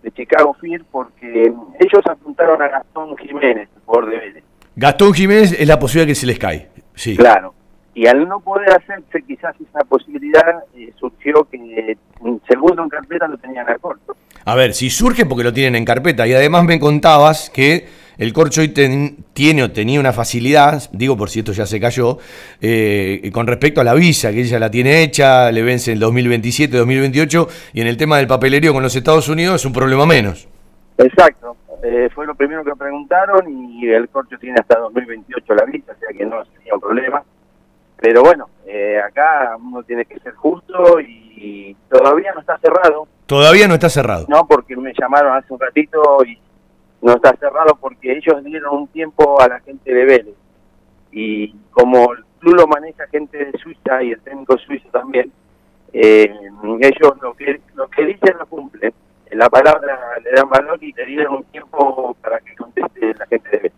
de Chicago Fear porque ellos apuntaron a Gastón Jiménez, por de Vélez. Gastón Jiménez es la posibilidad que se les cae. Sí. Claro. Y al no poder hacerse quizás esa posibilidad, eh, surgió que un segundo en carpeta lo tenían a corto. A ver, si surge porque lo tienen en carpeta y además me contabas que el corcho hoy ten- tiene o tenía una facilidad, digo por si esto ya se cayó, eh, con respecto a la visa, que ella la tiene hecha, le vence en 2027, 2028 y en el tema del papelerío con los Estados Unidos es un problema menos. Exacto. Eh, fue lo primero que preguntaron y el corcho tiene hasta 2028 la vista, o sea que no sería un problema. Pero bueno, eh, acá uno tiene que ser justo y todavía no está cerrado, Todavía no está cerrado. ¿no? Porque me llamaron hace un ratito y no está cerrado porque ellos dieron un tiempo a la gente de Vélez. Y como el club lo maneja gente de Suiza y el técnico suizo también, eh, ellos lo que, lo que dicen lo cumplen. La palabra le dan valor y le dieron un tiempo para que conteste la gente de Vélez.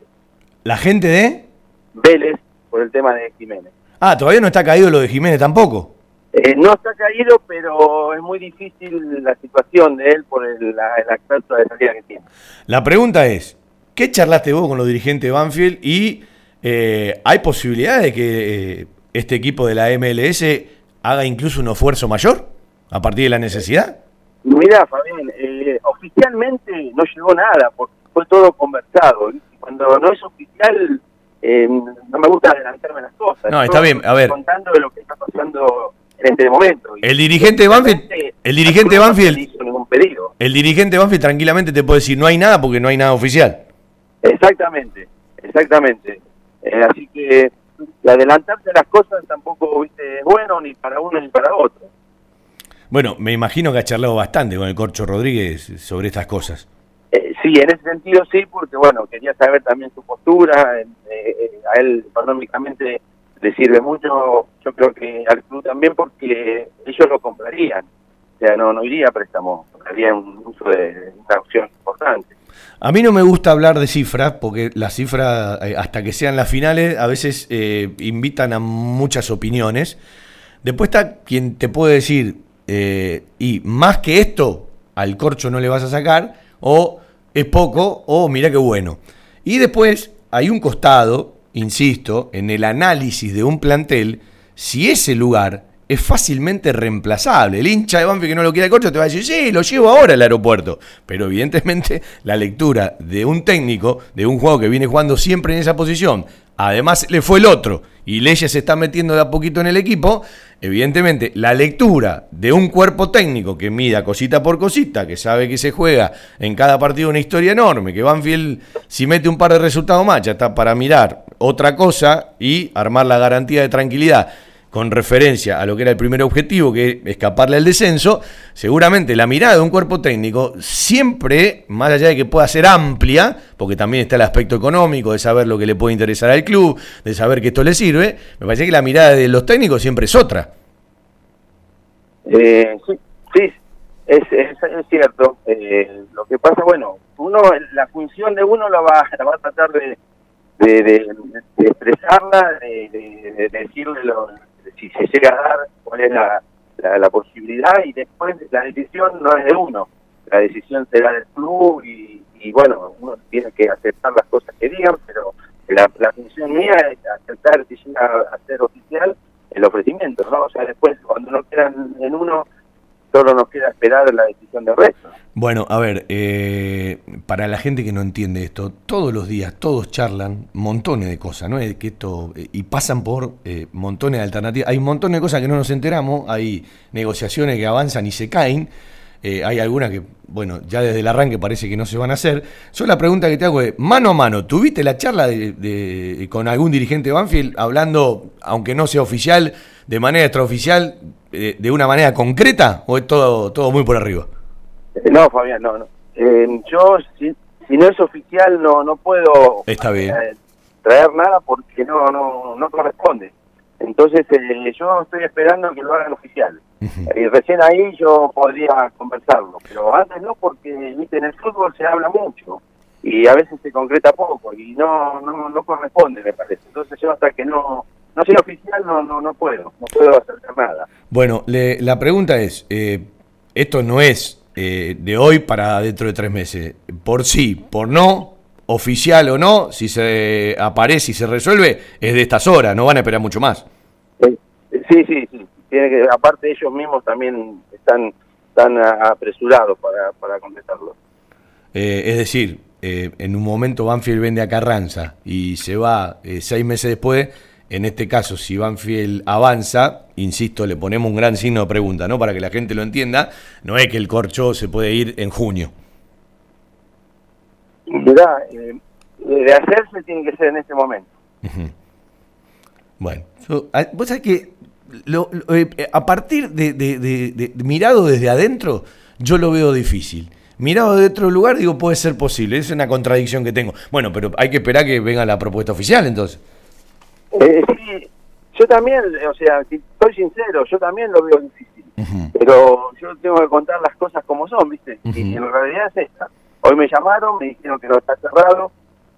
¿La gente de...? Vélez por el tema de Jiménez. Ah, todavía no está caído lo de Jiménez tampoco. Eh, no está caído, pero es muy difícil la situación de él por el, la, falta de salida que tiene. La pregunta es, ¿qué charlaste vos con los dirigentes de Banfield y eh, hay posibilidad de que eh, este equipo de la MLS haga incluso un esfuerzo mayor a partir de la necesidad? Mira, Fabián, eh, oficialmente no llegó nada, porque fue todo conversado. Cuando no es oficial, eh, no me gusta adelantarme las cosas. No, está bien, a ver. Contando de lo que está pasando en este momento. El dirigente de Banfield, el dirigente de no Banfield, hizo ningún pedido. el dirigente de Banfield tranquilamente te puede decir no hay nada porque no hay nada oficial. Exactamente, exactamente. Eh, así que adelantarse las cosas tampoco ¿viste? es bueno ni para uno ni para otro. Bueno, me imagino que ha charlado bastante con el Corcho Rodríguez sobre estas cosas. Eh, sí, en ese sentido sí, porque bueno, quería saber también su postura, eh, eh, a él económicamente le sirve mucho, yo creo que al club también porque ellos lo comprarían, o sea, no, no iría a préstamo, haría un uso de, una opción importante. A mí no me gusta hablar de cifras, porque las cifras, eh, hasta que sean las finales, a veces eh, invitan a muchas opiniones. Después está quien te puede decir, eh, y más que esto, al corcho no le vas a sacar, o es poco, o mira qué bueno. Y después hay un costado, insisto, en el análisis de un plantel, si ese lugar es fácilmente reemplazable. El hincha de Banfield que no lo quiere el corcho te va a decir, sí, lo llevo ahora al aeropuerto. Pero evidentemente la lectura de un técnico, de un juego que viene jugando siempre en esa posición, además le fue el otro, y Leyes se está metiendo de a poquito en el equipo, evidentemente la lectura de un cuerpo técnico que mida cosita por cosita, que sabe que se juega en cada partido una historia enorme, que Banfield si mete un par de resultados más ya está para mirar otra cosa y armar la garantía de tranquilidad con referencia a lo que era el primer objetivo, que es escaparle al descenso, seguramente la mirada de un cuerpo técnico siempre, más allá de que pueda ser amplia, porque también está el aspecto económico, de saber lo que le puede interesar al club, de saber que esto le sirve, me parece que la mirada de los técnicos siempre es otra. Eh, sí, sí, es, es, cierto. Eh, lo que pasa, bueno, uno, la función de uno la va, la va a tratar de, de, de- expresarla, de decirle lo, si se llega a dar, cuál es la, la, posibilidad y después la decisión no es de uno, la decisión será del club y, y bueno, uno tiene que aceptar las cosas que digan, pero la, la función mía es aceptar si llega a ser oficial el ofrecimiento, ¿no? O sea, después cuando no quedan en uno, solo nos queda esperar la decisión del resto. Bueno, a ver, eh, para la gente que no entiende esto, todos los días todos charlan montones de cosas, ¿no? Es que esto eh, y pasan por eh, montones de alternativas. Hay montón de cosas que no nos enteramos, hay negociaciones que avanzan y se caen. eh, hay algunas que, bueno, ya desde el arranque parece que no se van a hacer. Yo la pregunta que te hago es, mano a mano, ¿tuviste la charla de, con algún dirigente de Banfield hablando, aunque no sea oficial, de manera extraoficial, eh, de una manera concreta o es todo, todo muy por arriba? No, Fabián, no, no. Eh, yo, si, si no es oficial, no no puedo Está bien. eh, traer nada porque no no no corresponde. Entonces, eh, yo estoy esperando que lo hagan oficial. Y recién ahí yo podría conversarlo, pero antes no, porque viste en el fútbol se habla mucho y a veces se concreta poco y no no, no corresponde, me parece. Entonces, yo hasta que no no sea oficial no no no puedo, no puedo hacer nada. Bueno, le- la pregunta es, eh, esto no es eh, de hoy para dentro de tres meses. Por sí, por no, oficial o no, si se aparece y se resuelve, es de estas horas, no van a esperar mucho más. Sí, sí, sí. Tiene que, aparte ellos mismos también están a- apresurados para, para completarlo. Eh, es decir, eh, en un momento Banfield vende a Carranza y se va eh, seis meses después. En este caso, si Banfield avanza, insisto, le ponemos un gran signo de pregunta, ¿no? Para que la gente lo entienda, no es que el corcho se puede ir en junio. Mirá, eh, de hacerse tiene que ser en este momento. Bueno, yo- a- vos sabés que lo- lo- eh, eh, a partir de, de- de- de- de- mirado desde adentro, yo lo veo difícil. Mirado de otro lugar, digo, puede ser posible. Es una contradicción que tengo. Bueno, pero hay que esperar que venga la propuesta oficial, entonces. Eh, sí, yo también, o sea, estoy sincero, yo también lo veo difícil. Pero yo tengo que contar las cosas como son, ¿viste? Y en realidad es esta. Hoy me llamaron, me dijeron que no está cerrado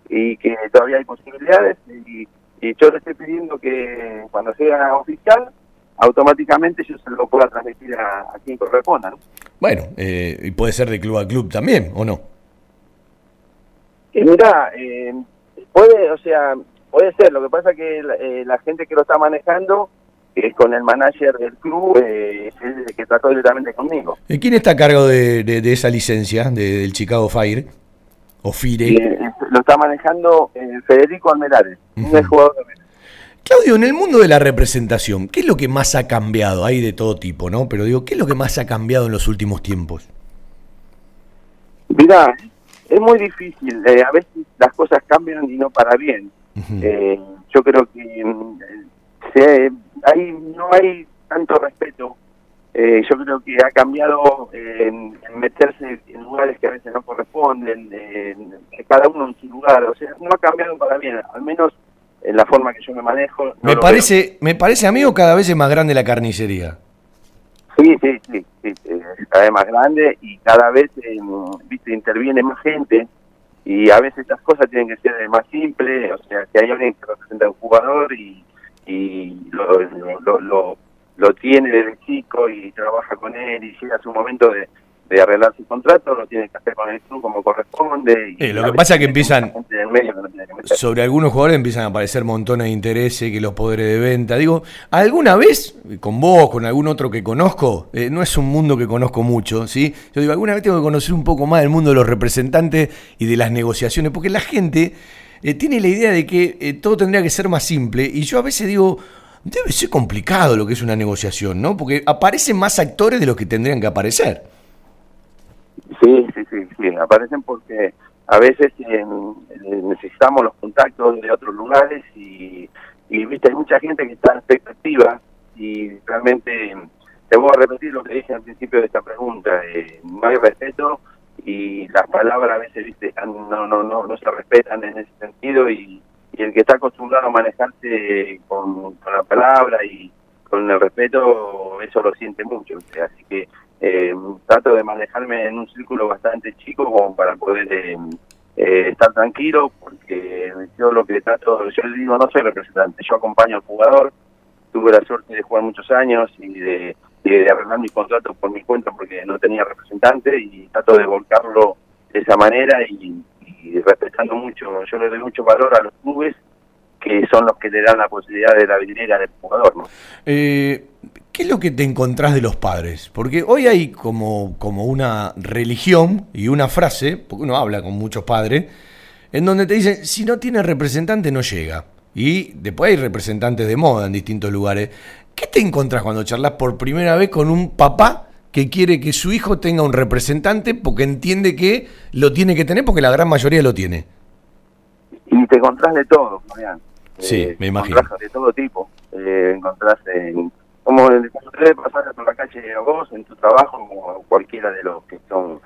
y que todavía hay posibilidades y, y yo le estoy pidiendo que cuando sea oficial, automáticamente yo se lo pueda transmitir a, a quien corresponda, ¿no? Bueno, eh, y puede ser de club a club también, ¿o no? Y mira, eh, puede, o sea, puede ser. Lo que pasa que la, eh, la gente que lo está manejando, es con el manager del club, eh, es el que trató directamente conmigo. ¿Y ¿Quién está a cargo de, de- de esa licencia de- del Chicago Fire? ¿O Fire? Eh, lo está manejando eh, Federico Almerares, un ex jugador de Claudio, en el mundo de la representación, ¿qué es lo que más ha cambiado? Hay de todo tipo, ¿no? Pero digo, ¿qué es lo que más ha cambiado en los últimos tiempos? Mira, es muy difícil. eh, a veces las cosas cambian y no para bien. Eh, yo creo que mm, se, hay, no hay tanto respeto. Eh, yo creo que ha cambiado en, en meterse en lugares que a veces no corresponden, en- en cada uno en su lugar. O sea, no ha cambiado para bien, al menos en la forma que yo me manejo. no Me parece, me parece, amigo, cada vez es más grande la carnicería. Sí, sí, sí, sí, eh, cada vez más grande y cada vez eh, viste interviene más gente y a veces las cosas tienen que ser más simples, o sea, que hay alguien que representa a un jugador y, y lo, lo, lo, lo- lo tiene desde chico y trabaja con él y llega su momento de, de arreglar su contrato, lo tiene que hacer con el club como corresponde. Y Eh, lo que pasa es que empiezan, medio no que sobre algunos jugadores empiezan a aparecer montones de intereses, que los poderes de venta. Digo, ¿alguna vez, con vos, con algún otro que conozco, eh, no es un mundo que conozco mucho, ¿sí? Yo digo, alguna vez tengo que conocer un poco más del mundo de los representantes y de las negociaciones, porque la gente eh, tiene la idea de que eh, todo tendría que ser más simple, y yo a veces digo, debe ser complicado lo que es una negociación, ¿no? Porque aparecen más actores de los que tendrían que aparecer. Sí, sí, sí, sí, aparecen porque a veces necesitamos los contactos de otros lugares y, y, viste, hay mucha gente que está en expectativa y realmente, te voy a repetir lo que dije al principio de esta pregunta, eh, no hay respeto y las palabras a veces, viste, no, no, no, no se respetan en ese sentido y, y el que está acostumbrado a manejarse con, con la palabra y con el respeto, eso lo siente mucho, ¿viste? así que eh, trato de manejarme en un círculo bastante chico como para poder eh, eh, estar tranquilo, porque yo lo que trato, yo le digo, no soy representante, yo acompaño al jugador, tuve la suerte de jugar muchos años y de, arreglar mis contratos por mi cuenta porque no tenía representante y trato de volcarlo de esa manera y, y respetando mucho, yo le doy mucho valor a los clubes que son los que le dan la posibilidad de la vidriera del jugador. ¿no? Eh, ¿Qué es lo que te encontrás de los padres? Porque hoy hay como, como una religión y una frase, porque uno habla con muchos padres, en donde te dicen, si no tiene representante no llega. Y después hay representantes de moda en distintos lugares. ¿Qué te encontrás cuando charlas por primera vez con un papá que quiere que su hijo tenga un representante porque entiende que lo tiene que tener porque la gran mayoría lo tiene? Y te encontrás de todo, Fabián. Sí, Eh, me imagino. encontrás de todo tipo. Eh, encontrás en, como en el caso de pasar por la calle a vos, en tu trabajo, como cualquiera de los que son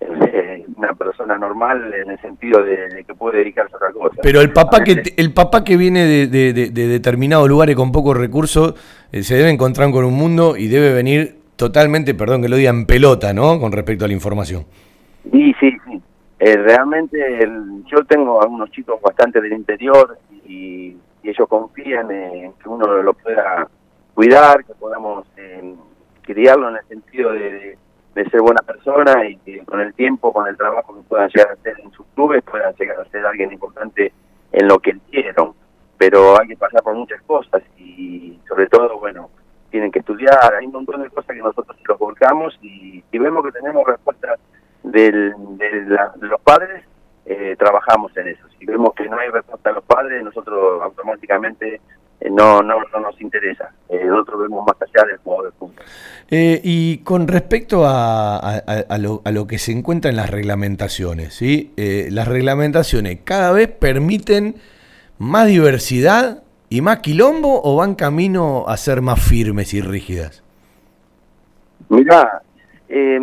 eh, una persona normal en el sentido de, de que puede dedicarse a otra cosa. Pero el papá A que el papá que viene de, de- de- de determinados lugares con pocos recursos eh, se debe encontrar con un mundo y debe venir totalmente, perdón que lo diga, en pelota, ¿no? Con respecto a la información. Sí, sí, sí. Eh, realmente el- yo tengo algunos chicos bastante del interior y, y ellos confían en que uno lo pueda cuidar, que podamos eh, criarlo en el sentido de, ser buena persona y que con el tiempo, con el trabajo que puedan llegar a ser en sus clubes, puedan llegar a ser alguien importante en lo que quieren. Pero hay que pasar por muchas cosas y sobre todo, bueno, tienen que estudiar, hay un montón de cosas que nosotros los volcamos y, y vemos que tenemos respuestas del, de, la- de los padres, eh, trabajamos en eso. Si vemos que no hay respuesta de los padres, nosotros automáticamente no, no, no nos interesa. Eh, nosotros vemos más allá del jugador de fútbol. Eh, y con respecto a, a- lo, a lo que se encuentra en las reglamentaciones, ¿sí? Eh, las reglamentaciones cada vez permiten más diversidad y más quilombo o van camino a ser más firmes y rígidas? Mirá, eh,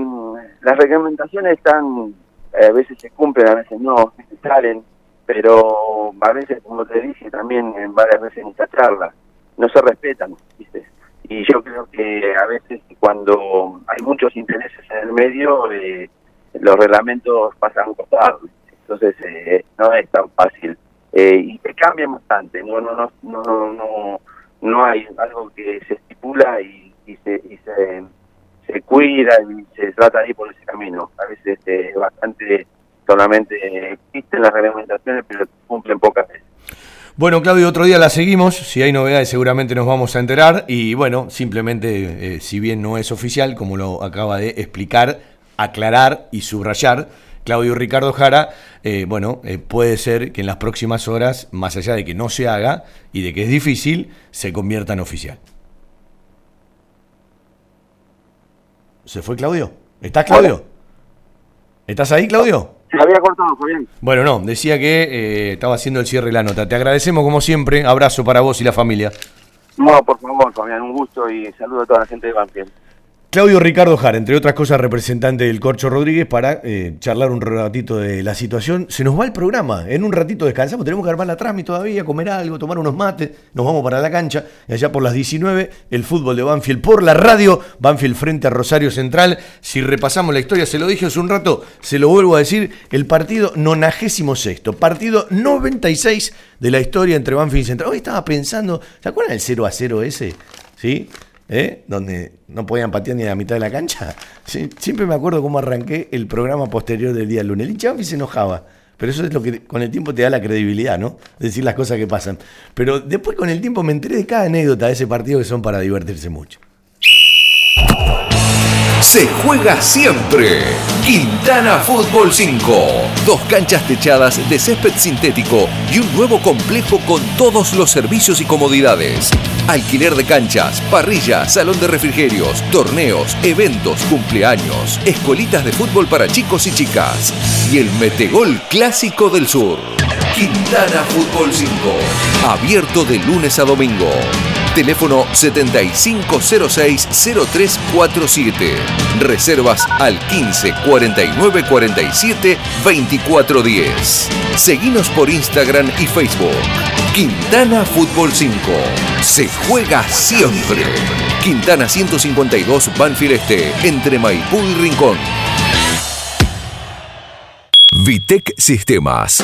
las reglamentaciones están, eh, a veces se cumplen, a veces no, a veces salen, pero a veces, como te dije también en varias veces en esta charla, no se respetan, ¿viste? Y yo creo que a veces cuando hay muchos intereses en el medio, eh, los reglamentos pasan a entonces eh, no es tan fácil. Eh, y que cambian bastante, no, no, no, no, no, no hay algo que se estipula y, y se, y se se cuida y se trata de ir por ese camino. A veces eh, bastante solamente existen las reglamentaciones, pero cumplen pocas veces. Bueno, Claudio, otro día la seguimos. Si hay novedades, seguramente nos vamos a enterar. Y bueno, simplemente, eh, si bien no es oficial, como lo acaba de explicar, aclarar y subrayar, Claudio Ricardo Jara, eh, bueno, eh, puede ser que en las próximas horas, más allá de que no se haga y de que es difícil, se convierta en oficial. ¿Se fue Claudio? ¿Estás, Claudio? ¿Estás ahí, Claudio? Se había cortado, Fabián. Bueno, no, decía que eh, estaba haciendo el cierre de la nota. Te agradecemos como siempre. Abrazo para vos y la familia. No, por favor, Fabián, un gusto y saludo a toda la gente de Banfield. Claudio Ricardo Jara, entre otras cosas, representante del Corcho Rodríguez, para eh, charlar un ratito de la situación. Se nos va el programa. En un ratito descansamos. Tenemos que armar la trámite todavía, comer algo, tomar unos mates. Nos vamos para la cancha. Y allá por las 19, el fútbol de Banfield por la radio. Banfield frente a Rosario Central. Si repasamos la historia, se lo dije hace un rato, se lo vuelvo a decir. El partido 96, partido 96 de la historia entre Banfield y Central. Hoy estaba pensando, ¿se acuerdan del 0 a 0 ese? ¿Sí? ¿Eh? Donde no podían patear ni a la mitad de la cancha. Siempre me acuerdo cómo arranqué el programa posterior del día lunes. El Banfield se enojaba. Pero eso es lo que con el tiempo te da la credibilidad, ¿no? Decir las cosas que pasan. Pero después con el tiempo me enteré de cada anécdota de ese partido que son para divertirse mucho. Se juega siempre. Quintana Fútbol 5. Dos canchas techadas de césped sintético y un nuevo complejo con todos los servicios y comodidades. Alquiler de canchas, parrilla, salón de refrigerios, torneos, eventos, cumpleaños, escuelitas de fútbol para chicos y chicas. Y el Metegol Clásico del Sur. Quintana Fútbol 5. Abierto de lunes a domingo. Teléfono 7506-0347. Reservas al 15 49 47 24 10. Seguinos por Instagram y Facebook. Quintana Fútbol 5. Se juega siempre. Quintana 152 Banfield Este, entre Maipú y Rincón. Vitec Sistemas.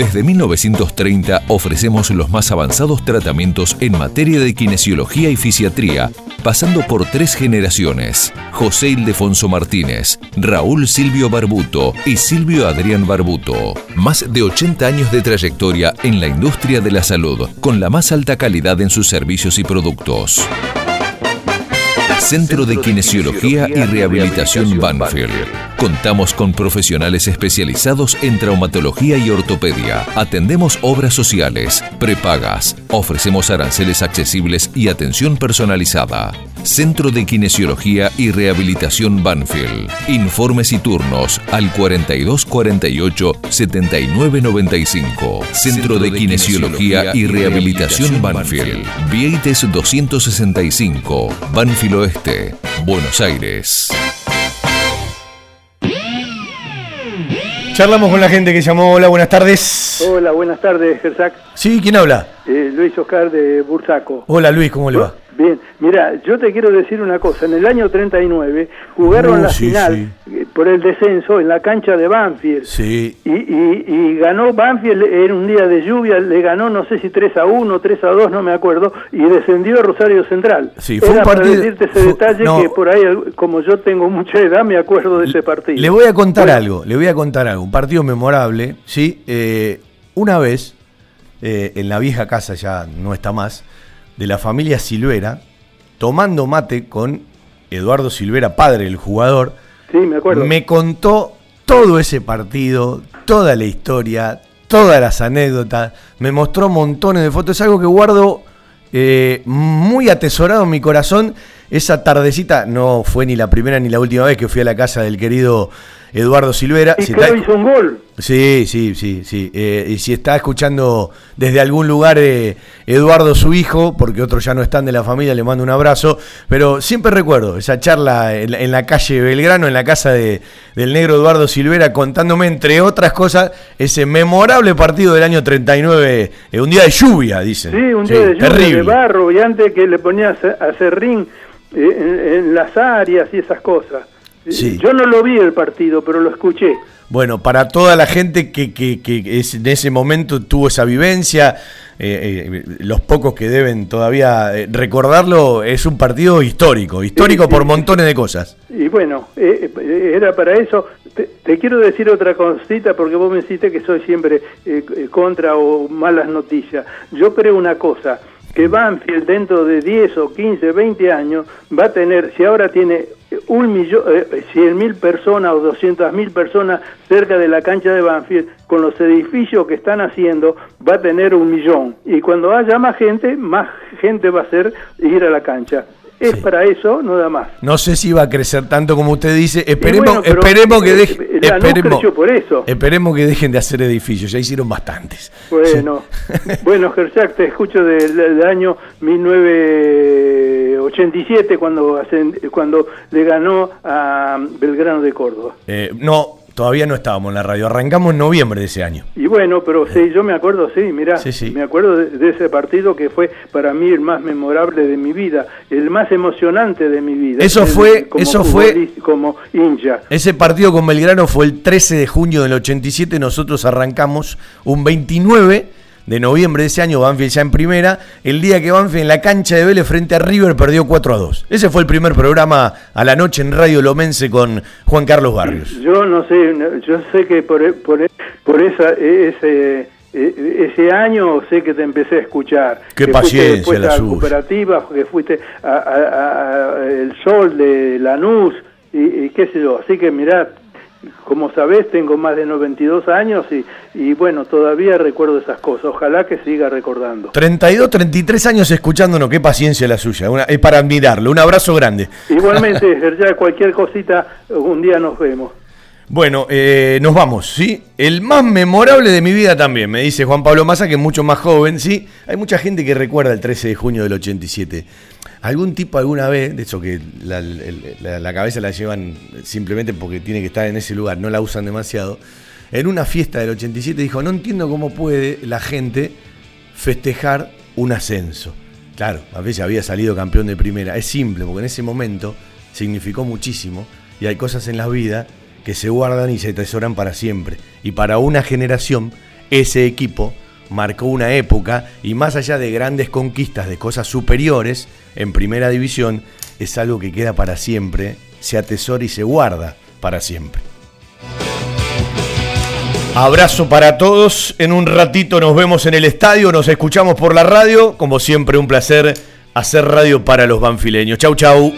Desde 1930 ofrecemos los más avanzados tratamientos en materia de kinesiología y fisiatría, pasando por tres generaciones. José Ildefonso Martínez, Raúl Silvio Barbuto y Silvio Adrián Barbuto. Más de 80 años de trayectoria en la industria de la salud, con la más alta calidad en sus servicios y productos. Centro de Kinesiología y Rehabilitación Banfield. Contamos con profesionales especializados en traumatología y ortopedia. Atendemos obras sociales, prepagas. Ofrecemos aranceles accesibles y atención personalizada. Centro de Kinesiología y Rehabilitación Banfield. Informes y turnos al 4248 7995. Centro de Kinesiología y Rehabilitación Banfield. Vieites 265. Banfield Oeste, Buenos Aires. Charlamos con la gente que llamó. Hola, buenas tardes. Hola, buenas tardes, Gersac. Sí, ¿quién habla? Eh, Luis Oscar de Bursaco. Hola Luis, ¿cómo le va? Bien, mira, yo te quiero decir una cosa. En el año 39 jugaron Uh, la sí, final eh, por el descenso en la cancha de Banfield. Sí. Y, y- y ganó Banfield en un día de lluvia, le ganó no sé si 3 a 1, 3 a 2, no me acuerdo, y descendió Rosario Central. Sí, fue Era un partido- para decirte ese fue- detalle no. que por ahí, como yo tengo mucha edad, me acuerdo de ese partido. Le voy a contar Bueno, algo, le voy a contar algo. Un partido memorable, ¿sí? Eh, una vez, eh, en la vieja casa, ya no está más, de la familia Silvera, tomando mate con Eduardo Silvera, padre del jugador, Sí, me acuerdo. me contó todo ese partido, toda la historia, todas las anécdotas, me mostró montones de fotos, es algo que guardo eh, muy atesorado en mi corazón. Esa tardecita no fue ni la primera ni la última vez que fui a la casa del querido Eduardo Silvera. Y Si está- hizo un gol. Sí, sí, sí, sí. Eh, y si está escuchando desde algún lugar eh, Eduardo, su hijo, porque otros ya no están de la familia, le mando un abrazo. Pero siempre recuerdo esa charla en, la- en la calle Belgrano, en la casa de- del negro Eduardo Silvera, contándome, entre otras cosas, ese memorable partido del año 39, eh, un día de lluvia, dicen. Sí, un día de lluvia, de terrible. barro, y antes que le ponía a ce- a serrín eh, en, en las áreas y esas cosas. Sí. Yo no lo vi el partido, pero lo escuché. Bueno, para toda la gente que, que- que es- en ese momento tuvo esa vivencia, eh, eh, los pocos que deben todavía eh, recordarlo, es un partido histórico, histórico por montones de cosas. Y bueno, eh, era para eso. Te, te quiero decir otra cosita, porque vos me dijiste que soy siempre contra o malas noticias. Yo creo una cosa, que Banfield dentro de 10 o 15, 20 años va a tener, si ahora tiene un millón, eh, 100 mil personas o 200 mil personas cerca de la cancha de Banfield, con los edificios que están haciendo, va a tener un millón. Y cuando haya más gente, más gente va a hacer ir a la cancha. Es para eso, nada más. No sé si va a crecer tanto como usted dice. Esperemos, bueno, esperemos que eh, deje- eh, esperemos, creció por eso. esperemos que dejen de hacer edificios. Ya hicieron bastantes. Bueno, bueno, Gersac, te escucho del, del año 1987 cuando cuando le ganó a Belgrano de Córdoba. Eh, no, todavía no estábamos en la radio. Arrancamos en noviembre de ese año. Y bueno, pero sí, yo me acuerdo, sí, mirá, me acuerdo de, de ese partido que fue para mí el más memorable de mi vida, el más emocionante de mi vida. Eso El- fue- como eso fue- como hincha. Ese partido con Belgrano fue el 13 de junio del 87. Nosotros arrancamos un 29 de noviembre de ese año, Banfield ya en primera. El día que Banfield en la cancha de Vélez frente a River perdió 4 a 2. Ese fue el primer programa a la noche en Radio Lomense con Juan Carlos Barrios. Yo no sé, yo sé que por, por, por esa, ese, e- ese año sé que te empecé a escuchar. Qué que paciencia fuiste la a cooperativa, que fuiste a, a- a- El Sol de Lanús y, y qué sé yo. Así que mirá, como sabés, tengo más de 92 años y, y bueno, todavía recuerdo esas cosas. Ojalá que siga recordando. 32, 33 años escuchándonos, qué paciencia la suya. Una- es para admirarlo. Un abrazo grande. Igualmente, ya cualquier cosita, un día nos vemos. Bueno, eh, nos vamos, ¿sí? El más memorable de mi vida también, me dice Juan Pablo Massa, que es mucho más joven, ¿sí? Hay mucha gente que recuerda el 13 de junio del 87. Algún tipo alguna vez, de hecho que la, la cabeza la llevan simplemente porque tiene que estar en ese lugar, no la usan demasiado, en una fiesta del 87 dijo, no entiendo cómo puede la gente festejar un ascenso. Claro, a veces había salido campeón de primera. Es simple, porque en ese momento significó muchísimo y hay cosas en la vida que se guardan y se atesoran para siempre. Y para una generación, ese equipo marcó una época y más allá de grandes conquistas de cosas superiores en primera división, es algo que queda para siempre, se atesora y se guarda para siempre. Abrazo para todos. En un ratito nos vemos en el estadio, nos escuchamos por la radio. Como siempre, un placer hacer radio para los banfileños. Chau, chau.